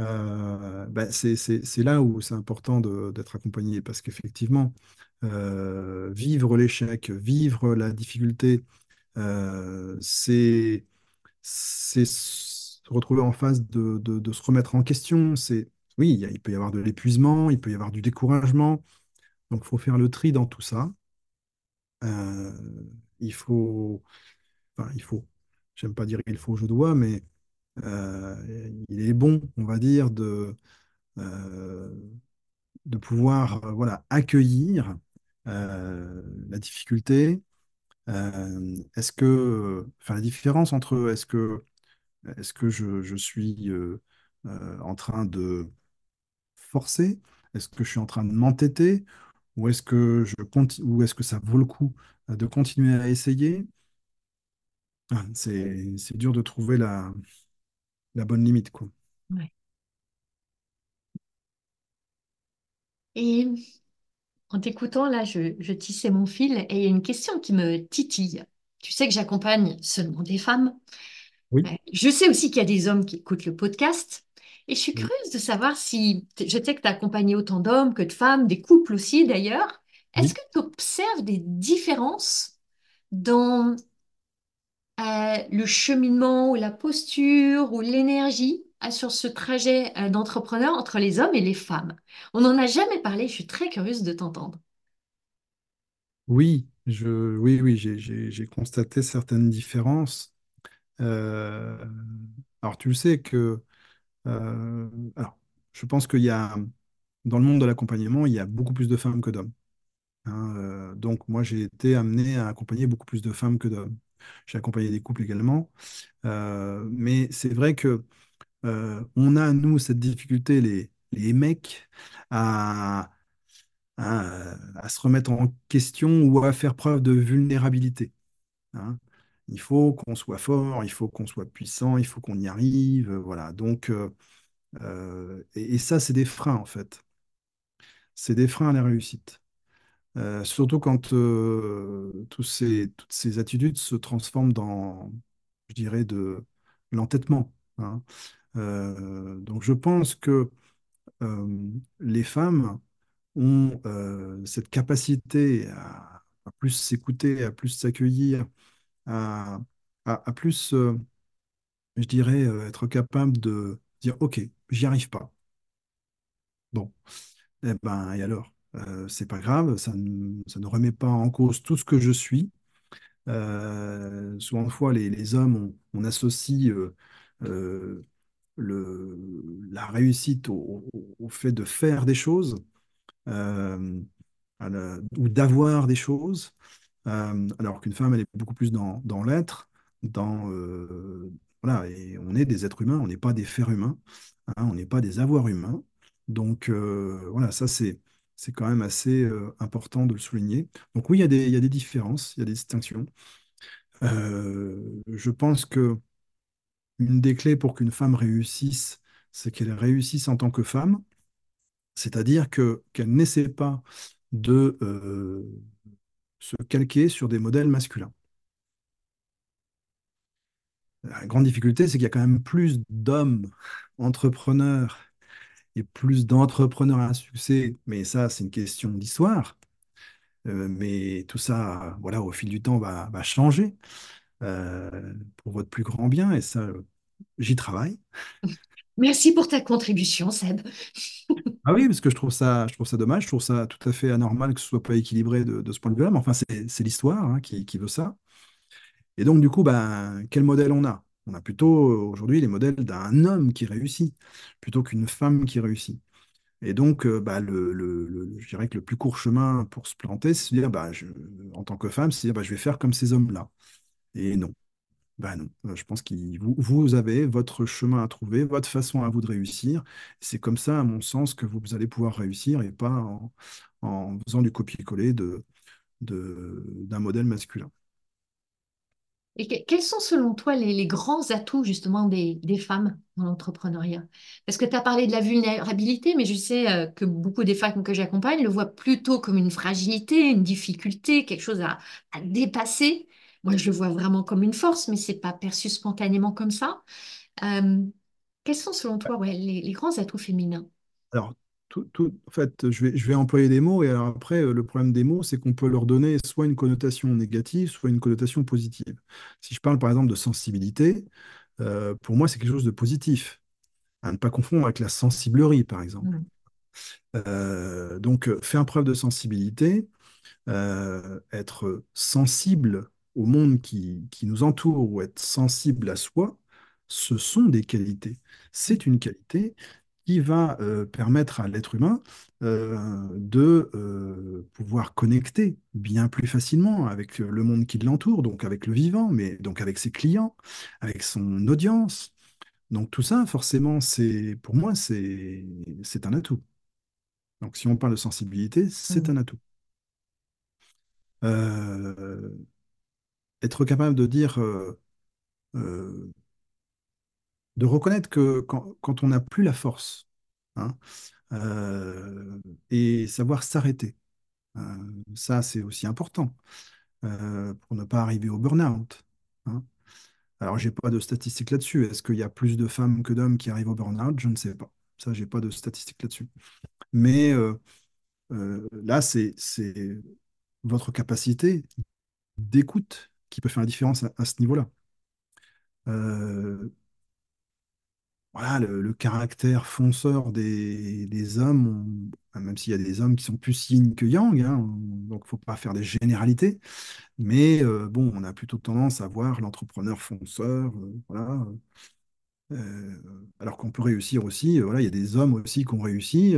Euh, bah, c'est là où c'est important d'être accompagné parce qu'effectivement, euh, vivre l'échec, vivre la difficulté, euh, c'est se retrouver en phase de, se remettre en question. C'est, oui, il peut y avoir de l'épuisement, il peut y avoir du découragement. Donc, il faut faire le tri dans tout ça. Euh, il faut, enfin, il faut, j'aime pas dire il faut, je dois, mais euh, il est bon, on va dire, de, euh, de pouvoir voilà, accueillir la difficulté. Est-ce que, enfin, la différence entre est-ce que Est-ce que je, suis euh, euh, en train de forcer? Est-ce que je suis en train de m'entêter? Ou est-ce que est-ce que ça vaut le coup euh, de continuer à essayer? Ah, c'est, dur de trouver la, bonne limite, quoi. Et en t'écoutant, là, je, je tissais mon fil et il y a une question qui me titille. Tu sais que j'accompagne seulement des femmes. Oui. Je sais aussi qu'il y a des hommes qui écoutent le podcast. Et je suis oui, curieuse de savoir si, je sais que tu as accompagné autant d'hommes que de femmes, des couples aussi d'ailleurs. Est-ce que tu observes des différences dans euh, le cheminement ou la posture ou l'énergie euh, sur ce trajet euh, d'entrepreneur entre les hommes et les femmes? On n'en a jamais parlé, je suis très curieuse de t'entendre. Oui, je, oui, oui, j'ai constaté certaines différences. Euh, alors, tu le sais que, euh, alors, je pense qu'il y a, dans le monde de l'accompagnement, il y a beaucoup plus de femmes que d'hommes. hein. Euh, donc, moi, j'ai été amené à accompagner beaucoup plus de femmes que d'hommes. J'ai accompagné des couples également. Mais c'est vrai que euh, on a, nous, cette difficulté, les, les mecs, à, à, à se remettre en question ou à faire preuve de vulnérabilité. hein. Il faut qu'on soit fort, il faut qu'on soit puissant, il faut qu'on y arrive. euh, Voilà. Donc, euh, euh, et, ça, c'est des freins, en fait. C'est des freins à la réussite. Surtout quand ces, toutes ces attitudes se transforment dans, je dirais, de l'entêtement. hein. Donc je pense que les femmes ont cette capacité à plus s'écouter, à plus s'accueillir, à, plus, euh, je dirais, euh, être capable de dire, OK, j'y arrive pas. Bon, eh ben, et alors? Euh, c'est pas grave, ça ne, ça ne remet pas en cause tout ce que je suis. Souvent fois, les, les hommes, on, associe le, la réussite au, au- fait de faire des choses ou d'avoir des choses, euh, alors qu'une femme, elle est beaucoup plus dans, l'être, dans euh, voilà, et on est des êtres humains, on n'est pas des fers humains, hein, on n'est pas des avoirs humains. Donc euh, voilà, ça c'est c'est quand même assez important de le souligner. Donc oui, il y a des, y a des différences, il y a des distinctions. Je pense que une des clés pour qu'une femme réussisse, c'est qu'elle réussisse en tant que femme, c'est-à-dire que qu'elle n'essaie pas de se calquer sur des modèles masculins. La grande difficulté, c'est qu'il y a quand même plus d'hommes entrepreneurs et plus d'entrepreneurs à succès, mais ça, c'est une question d'histoire. Euh, mais tout ça, voilà, au fil du temps, va, changer euh, pour votre plus grand bien, et ça, j'y travaille. Merci pour ta contribution, Seb. Ah oui, parce que je trouve ça, je trouve ça dommage, je trouve ça tout à fait anormal que ce soit pas équilibré de, ce point de vue-là, mais enfin, c'est l'histoire hein, qui, veut ça. Et donc, du coup, ben, quel modèle on a? On a plutôt aujourd'hui les modèles d'un homme qui réussit, plutôt qu'une femme qui réussit. Et donc, euh, le- je dirais que le plus court chemin pour se planter, c'est de se dire, je- en tant que femme, c'est de dire, bah, je vais faire comme ces hommes-là. Et non. Ben non, Euh, je pense que vous, vous avez votre chemin à trouver, votre façon à vous de réussir. C'est comme ça, à mon sens, que vous allez pouvoir réussir et pas en, faisant du copier-coller de, d'un modèle masculin. Et que- quels sont selon toi les, les grands atouts justement des, des femmes dans l'entrepreneuriat? Parce que tu as parlé de la vulnérabilité, mais je sais euh, que beaucoup des femmes que j'accompagne le voient plutôt comme une fragilité, une difficulté, quelque chose à, à dépasser. Moi, je le vois vraiment comme une force, mais c'est pas perçu spontanément comme ça. Euh, quels sont selon toi ouais, les, les grands atouts féminins? Alors, tout, tout- en fait, je vais, je vais employer des mots, et alors après, euh, le problème des mots, c'est qu'on peut leur donner soit une connotation négative, soit une connotation positive. Si je parle par exemple de sensibilité, euh, pour moi, c'est quelque chose de positif, à ne pas confondre avec la sensiblerie, par exemple. Mm. Euh, donc, faire preuve de sensibilité, euh, être sensible au monde qui, qui nous entoure ou être sensible à soi, ce sont des qualités. C'est une qualité qui va euh, permettre à l'être humain euh, de euh, pouvoir connecter bien plus facilement avec le monde qui l'entoure, donc avec le vivant, mais donc avec ses clients, avec son audience. Donc tout ça, forcément, c'est pour moi, c'est un atout. Donc si on parle de sensibilité, c'est un Mm. atout. Être capable de dire, euh, euh, de reconnaître que quand, quand on n'a plus la force, hein, euh, et savoir s'arrêter. Euh, ça, c'est aussi important pour ne pas arriver au burn-out. hein. Alors, j'ai pas de statistiques là-dessus. Est-ce qu'il y a plus de femmes que d'hommes qui arrivent au burn-out? Je ne sais pas. Ça, j'ai pas de statistiques là-dessus. Mais là, c'est votre capacité d'écoute qui peut faire la différence à, ce niveau-là. Euh, voilà, le, caractère fonceur des, hommes, même s'il y a des hommes qui sont plus yin que yang, hein, donc il ne faut pas faire des généralités, mais euh, bon, on a plutôt tendance à voir l'entrepreneur fonceur, euh, voilà, alors qu'on peut réussir aussi, voilà, il y a des hommes aussi qui ont réussi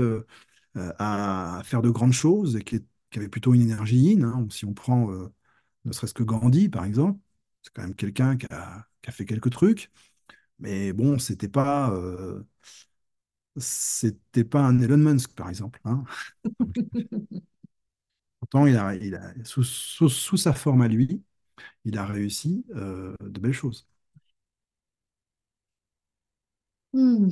à faire de grandes choses et qui, qui avaient plutôt une énergie yin, hein. Si on prend ne serait-ce que Gandhi, par exemple, c'est quand même quelqu'un qui a, qui a fait quelques trucs. Mais bon, c'était pas, euh, c'était pas un Elon Musk, par exemple. hein. [laughs] Pourtant, il a, il a, sous, sous- sous sa forme à lui, il a réussi euh, de belles choses. Hmm.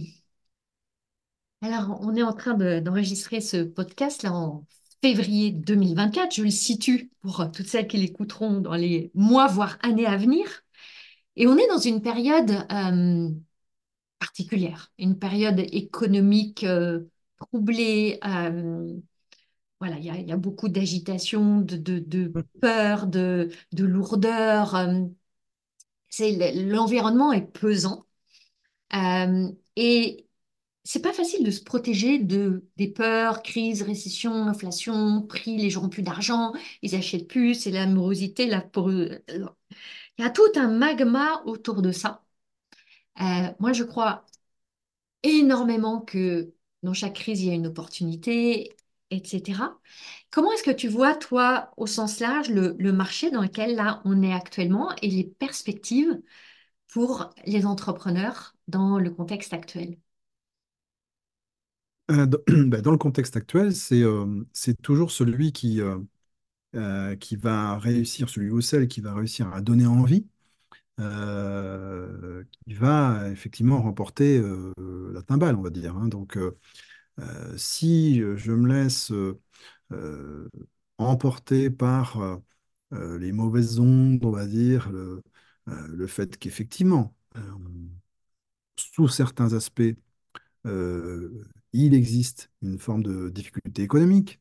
Alors, on est en train de- d'enregistrer ce podcast là en février 2024. Je le situe pour toutes celles qui l'écouteront dans les mois, voire années à venir. Et on est dans une période euh, particulière, une période économique euh, troublée. euh, voilà, il y a, il y a beaucoup d'agitation, de, de, de peur, de, de lourdeur. c'est, l'environnement est pesant. Et c'est pas facile de se protéger de, des peurs, crise, récession, inflation, prix, les gens ont plus d'argent, ils achètent plus, c'est l'amorosité, la poreux- Il y a tout un magma autour de ça. Euh, moi, je crois énormément que dans chaque crise, il y a une opportunité, etc. Comment est-ce que tu vois, toi, au sens large, le, le marché dans lequel là on est actuellement et les perspectives pour les entrepreneurs dans le contexte actuel? Euh, dans, [clears throat] bah, dans le contexte actuel, c'est euh, toujours celui qui, euh, qui va réussir, celui ou celle qui va réussir à donner envie, qui va effectivement remporter la timbale, on va dire. hein. Donc, si je me laisse emporté par les mauvaises ondes, on va dire, le, le fait qu'effectivement, sous certains aspects, il existe une forme de difficulté économique,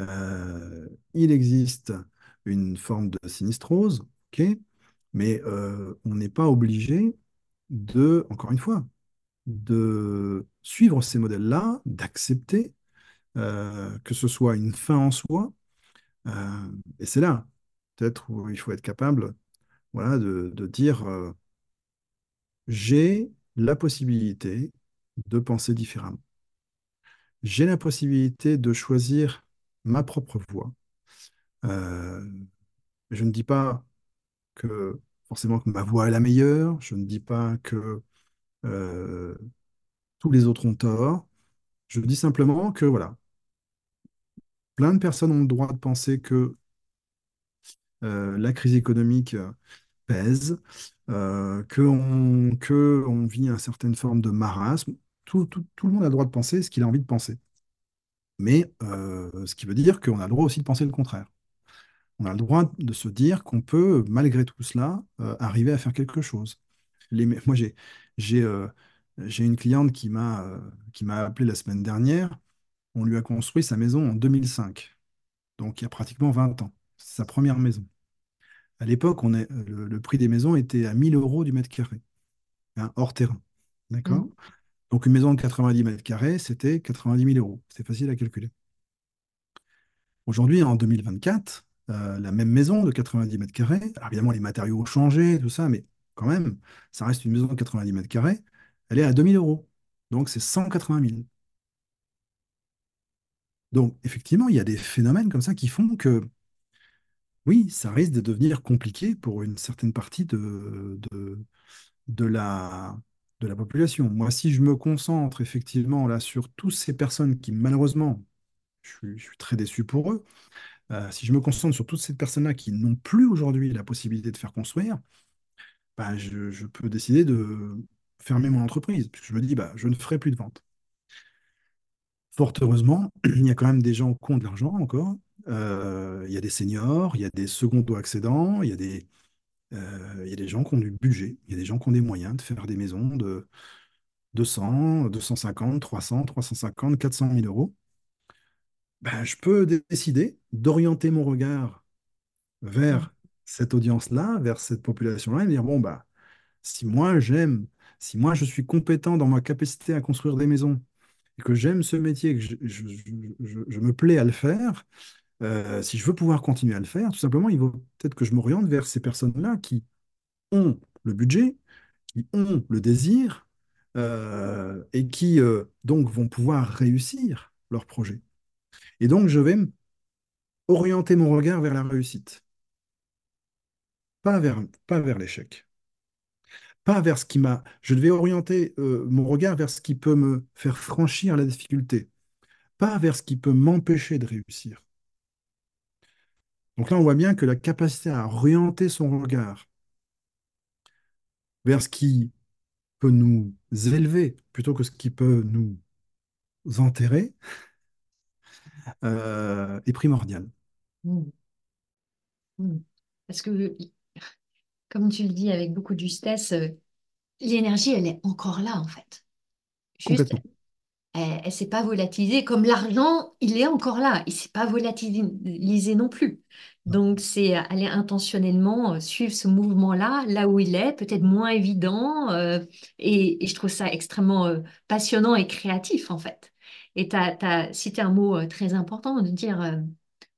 euh, il existe une forme de sinistrose, mais euh, on n'est pas obligé de, encore une fois, de suivre ces modèles-là, d'accepter euh, que ce soit une fin en soi et c'est là, peut-être, où il faut être capable, voilà, de, dire, j'ai la possibilité de penser différemment. J'ai la possibilité de choisir ma propre voie. Euh, je ne dis pas que forcément que ma voie est la meilleure. Je ne dis pas que euh, tous les autres ont tort. Je dis simplement que voilà, plein de personnes ont le droit de penser que euh, la crise économique pèse, euh, que vit une certaine forme de marasme. Tout, le monde a le droit de penser ce qu'il a envie de penser. Mais euh, ce qui veut dire qu'on a le droit aussi de penser le contraire. On a le droit de se dire qu'on peut, malgré tout cela, euh, arriver à faire quelque chose. Moi, euh, j'ai une cliente qui m'a appelé la semaine dernière. On lui a construit sa maison en 2005, donc il y a pratiquement 20 ans. C'est sa première maison. À l'époque, le, prix des maisons était à 1000 euros du mètre carré, hein, hors terrain. D'accord? Mhm. Donc une maison de 90 mètres carrés, c'était 90 000 euros. C'est facile à calculer. Aujourd'hui, en 2024, euh, la même maison de 90 mètres carrés, alors évidemment, les matériaux ont changé, tout ça, mais quand même, ça reste une maison de 90 mètres carrés, elle est à 2000 euros. Donc c'est 180 000. Donc effectivement, il y a des phénomènes comme ça qui font que, oui, ça risque de devenir compliqué pour une certaine partie de, de, de la, de la population. Moi, si je me concentre effectivement là sur toutes ces personnes qui, malheureusement, je suis, très déçu pour eux, euh, si je me concentre sur toutes ces personnes-là qui n'ont plus aujourd'hui la possibilité de faire construire, bah, je, peux décider de fermer mon entreprise, puisque je me dis, bah, je ne ferai plus de vente. Fort heureusement, [clears throat] il y a quand même des gens qui ont de l'argent encore. Euh, il y a des seniors, il y a des secondo-accédants, il y a des, il y a des gens qui ont du budget, il y a des gens qui ont des moyens de faire des maisons de 200, 250, 300, 350, 400 000 euros. Ben, je peux décider d'orienter mon regard vers cette audience-là, vers cette population-là, et me dire, bon, bah, si moi j'aime, si moi je suis compétent dans ma capacité à construire des maisons, et que j'aime ce métier, que je, je- je- je- je me plais à le faire, euh, si je veux pouvoir continuer à le faire, tout simplement, il vaut peut-être que je m'oriente vers ces personnes-là qui ont le budget, qui ont le désir, euh, et qui euh, donc vont pouvoir réussir leur projet. Et donc, je vais orienter mon regard vers la réussite, pas vers, l'échec. pas vers ce qui m'a. Je devais orienter mon regard vers ce qui peut me faire franchir la difficulté, pas vers ce qui peut m'empêcher de réussir. Donc là, on voit bien que la capacité à orienter son regard vers ce qui peut nous élever plutôt que ce qui peut nous enterrer euh, est primordiale. Mhm. Mhm. Parce que, comme tu le dis avec beaucoup de justesse, euh, l'énergie, elle est encore là, en fait. Juste, elle ne s'est pas volatilisée. Comme l'argent, il est encore là. Il ne s'est pas volatilisé non plus. Donc, c'est euh, aller intentionnellement euh, suivre ce mouvement-là, là où il est, peut-être moins évident. euh, et, et je trouve ça extrêmement euh, passionnant et créatif, en fait. Et tu as, cité un mot euh, très important de dire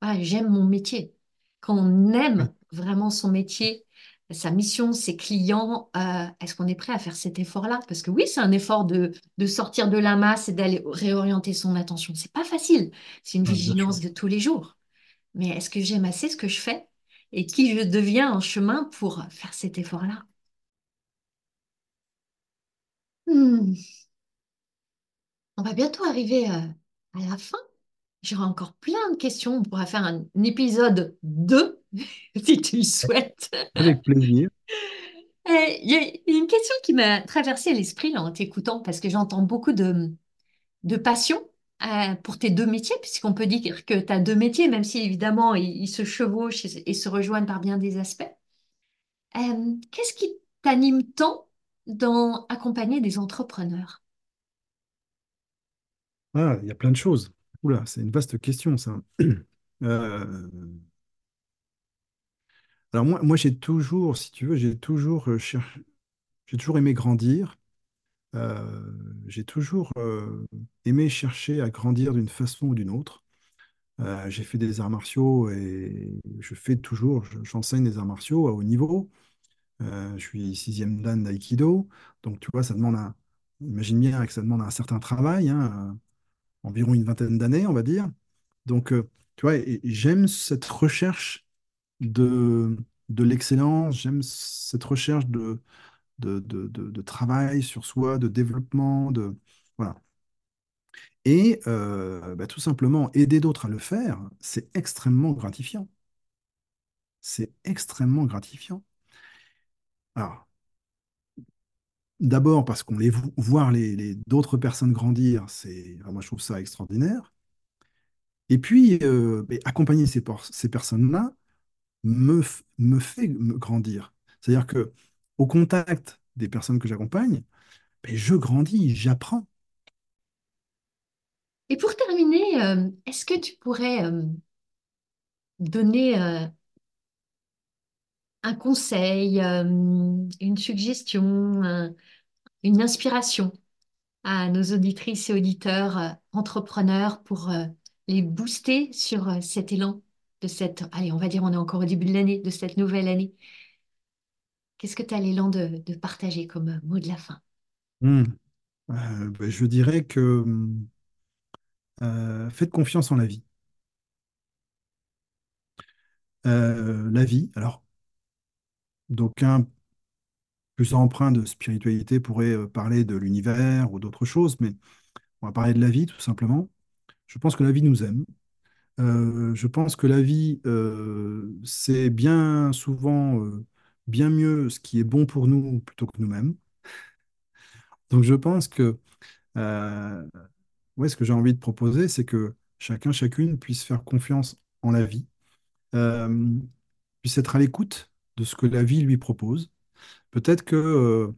Ah, j'aime mon métier. Quand on aime vraiment son métier, sa mission, ses clients, euh, est-ce qu'on est prêt à faire cet effort-là? Parce que oui, c'est un effort de de sortir de la masse et d'aller réorienter son attention. C'est pas facile. C'est une vigilance de tous les jours. Mais est-ce que j'aime assez ce que je fais et qui je deviens en chemin pour faire cet effort-là? Hmm, On va bientôt arriver euh, à la fin. J'aurai encore plein de questions. On pourra faire un épisode 2 [laughs] si tu le souhaites. Avec plaisir. [laughs] Euh, Il y a une question qui m'a traversé l'esprit en t'écoutant parce que j'entends beaucoup de, de passion euh, pour tes deux métiers, puisqu'on peut dire que tu as deux métiers, même si évidemment ils, se chevauchent et, se rejoignent par bien des aspects. Euh, qu'est-ce qui t'anime tant dans accompagner des entrepreneurs? Ah, il y a plein de choses. Oula, c'est une vaste question, ça. [clears throat] Euh, alors moi, moi j'ai toujours, si tu veux, j'ai toujours, j'ai toujours aimé grandir. Euh, j'ai toujours euh, aimé chercher à grandir d'une façon ou d'une autre. Euh, j'ai fait des arts martiaux et je fais toujours, je- j'enseigne des arts martiaux à haut niveau. Je suis sixième dan d'aïkido, donc tu vois, ça demande un, imagine bien que ça demande un certain travail, hein, environ une vingtaine d'années, on va dire. Donc, tu vois, j'aime cette recherche de, de l'excellence, j'aime cette recherche de, de, de, de- travail sur soi, de développement, de, voilà. Et euh, bah, tout simplement, aider d'autres à le faire, c'est extrêmement gratifiant. C'est extrêmement gratifiant. Alors, d'abord parce qu'on les vo- voir les, les- d'autres personnes grandir, c'est, moi je trouve ça extraordinaire. Et puis, euh, accompagner ces, ces personnes-là me, me fait me grandir. C'est-à-dire que au contact des personnes que j'accompagne, ben, je grandis, j'apprends. Et pour terminer, euh, est-ce que tu pourrais euh, donner euh, un conseil, une suggestion, un- une inspiration à nos auditrices et auditeurs entrepreneurs pour les booster sur cet élan de cette, allez, on va dire, on est encore au début de l'année, de cette nouvelle année? Qu'est-ce que tu as l'élan de, partager comme euh, mot de la fin? Hmm. Euh, ben, je dirais que euh, faites confiance en la vie. La vie, alors, d'aucuns plus emprunts de spiritualité pourraient parler de l'univers ou d'autres choses, mais on va parler de la vie tout simplement. Je pense que la vie nous aime. Je pense que la vie, c'est bien souvent bien mieux ce qui est bon pour nous plutôt que nous-mêmes. Donc je pense que euh, ouais, ce que j'ai envie de proposer, c'est que chacun, chacune puisse faire confiance en la vie, euh, puisse être à l'écoute de ce que la vie lui propose. Peut-être que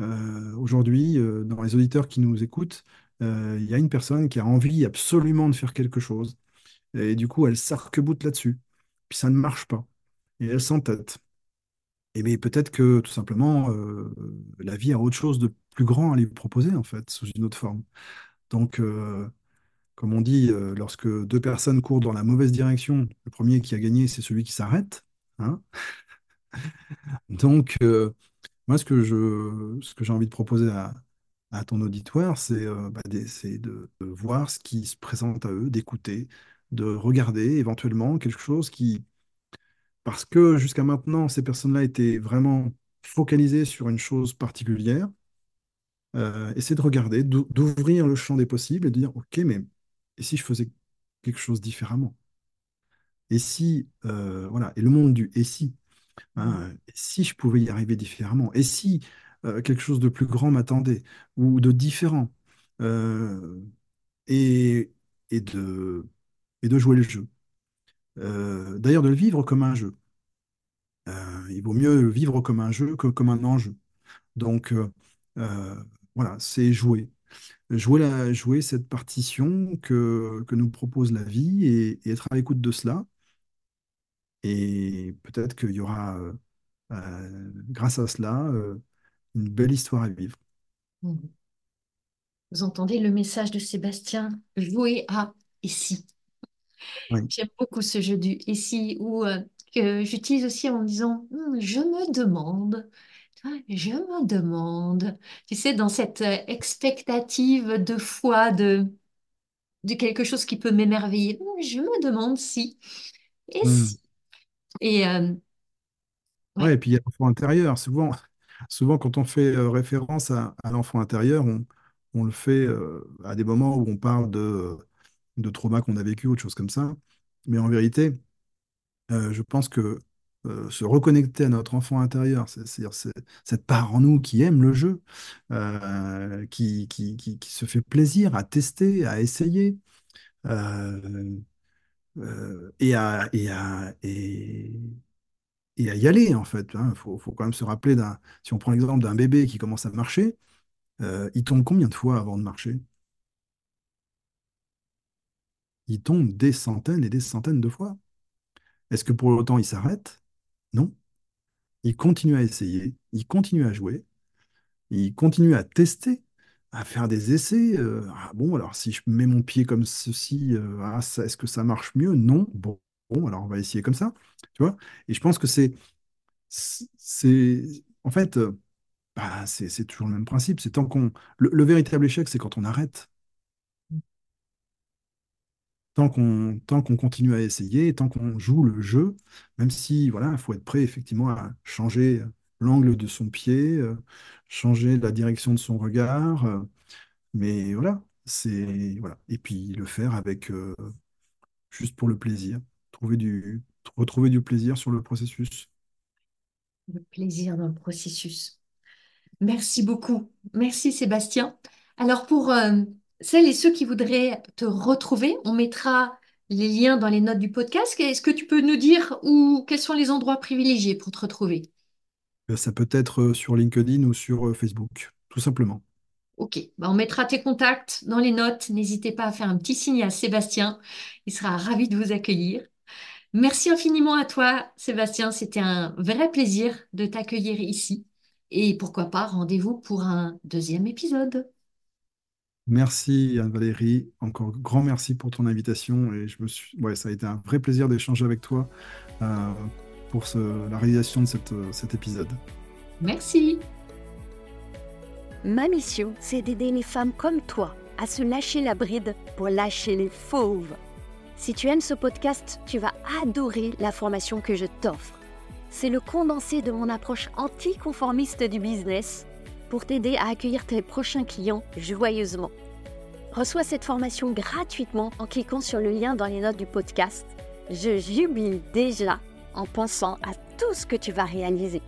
euh, aujourd'hui, dans les auditeurs qui nous écoutent, il y a une personne qui a envie absolument de faire quelque chose. Et du coup, elle s'arc-boute là-dessus. Puis ça ne marche pas. Et elle s'entête. Et bien peut-être que tout simplement, euh, la vie a autre chose de plus grand à lui proposer, en fait, sous une autre forme. Donc, euh, comme on dit, euh, lorsque deux personnes courent dans la mauvaise direction, le premier qui a gagné, c'est celui qui s'arrête. hein. [laughs] Donc, moi, ce que je, ce que j'ai envie de proposer à, ton auditoire, c'est bah, d'essayer de, de voir ce qui se présente à eux, d'écouter, de regarder éventuellement quelque chose qui Parce que jusqu'à maintenant, ces personnes-là étaient vraiment focalisées sur une chose particulière. Euh, essayer de regarder, d'ou- d'ouvrir le champ des possibles et de dire, OK, mais et si je faisais quelque chose différemment? Et si, euh, voilà, et le monde du et si, hein, et si je pouvais y arriver différemment? Et si euh, quelque chose de plus grand m'attendait ou de différent? Euh, et, et de, et de jouer le jeu. Euh, d'ailleurs, de le vivre comme un jeu. Euh, il vaut mieux vivre comme un jeu que comme un enjeu. Donc, euh, voilà, c'est jouer. Jouer, cette partition que, nous propose la vie et, être à l'écoute de cela. Et peut-être qu'il y aura, grâce à cela, une belle histoire à vivre. Mhm. Vous entendez le message de Sébastien, jouer à si. Oui. J'aime beaucoup ce jeu du si où euh, que j'utilise aussi en disant Hmm, je me demande, vois, je me demande. Tu sais, dans cette euh, expectative de foi de, de quelque chose qui peut m'émerveiller. Hmm, Je me demande si et Mm. si. Et euh, Ouais, ouais. et puis il y a l'enfant intérieur. Souvent, souvent, quand on fait référence à, à l'enfant intérieur, on, on le fait euh, à des moments où on parle de, de traumas qu'on a vécu ou de choses comme ça. Mais en vérité, Euh, je pense que euh, se reconnecter à notre enfant intérieur, c'est- c'est-à-dire c'est- cette part en nous qui aime le jeu, euh, qui, qui, qui- se fait plaisir à tester, à essayer, et à, et à, et, à y aller, en fait. Il faut, faut quand même se rappeler si on prend l'exemple d'un bébé qui commence à marcher, il tombe combien de fois avant de marcher? Il tombe des centaines et des centaines de fois. Est-ce que pour autant il s'arrête? Non. Il continue à essayer, il continue à jouer, il continue à tester, à faire des essais. euh, ah bon, alors si je mets mon pied comme ceci, euh, ah, est-ce que ça marche mieux? Non. Bon, alors on va essayer comme ça. Tu? Et je pense que c'est, en fait, euh, bah, c'est toujours le même principe. C'est qu'on, le véritable échec, c'est quand on arrête. Tant qu'on tant qu'on continue à essayer, tant qu'on joue le jeu, même si voilà, il faut être prêt effectivement à changer l'angle de son pied, euh, changer la direction de son regard, euh, mais voilà, c'est voilà. Et puis le faire avec euh, juste pour le plaisir, trouver du retrouver du plaisir sur le processus. le plaisir dans le processus. Merci beaucoup. Merci Sébastien. Alors pour celles et ceux qui voudraient te retrouver, on mettra les liens dans les notes du podcast. Est-ce que tu peux nous dire où, quels sont les endroits privilégiés pour te retrouver? Euh, Ça peut être euh, sur LinkedIn ou sur euh, Facebook, tout simplement. Ok, bah, on mettra tes contacts dans les notes. N'hésitez pas à faire un petit signe à Sébastien. Il sera ravi de vous accueillir. Merci infiniment à toi, Sébastien. C'était un vrai plaisir de t'accueillir ici. Et pourquoi pas, rendez-vous pour un deuxième épisode. Merci Anne-Valérie, encore grand merci pour ton invitation et je me suis... ouais, ça a été un vrai plaisir d'échanger avec toi euh, pour ce- la réalisation de cette, euh, cet épisode. Merci. Ma mission, c'est d'aider les femmes comme toi à se lâcher la bride pour lâcher les fauves. Si tu aimes ce podcast, tu vas adorer la formation que je t'offre. C'est le condensé de mon approche anticonformiste du business pour t'aider à accueillir tes prochains clients joyeusement. Reçois cette formation gratuitement en cliquant sur le lien dans les notes du podcast. Je jubile déjà en pensant à tout ce que tu vas réaliser.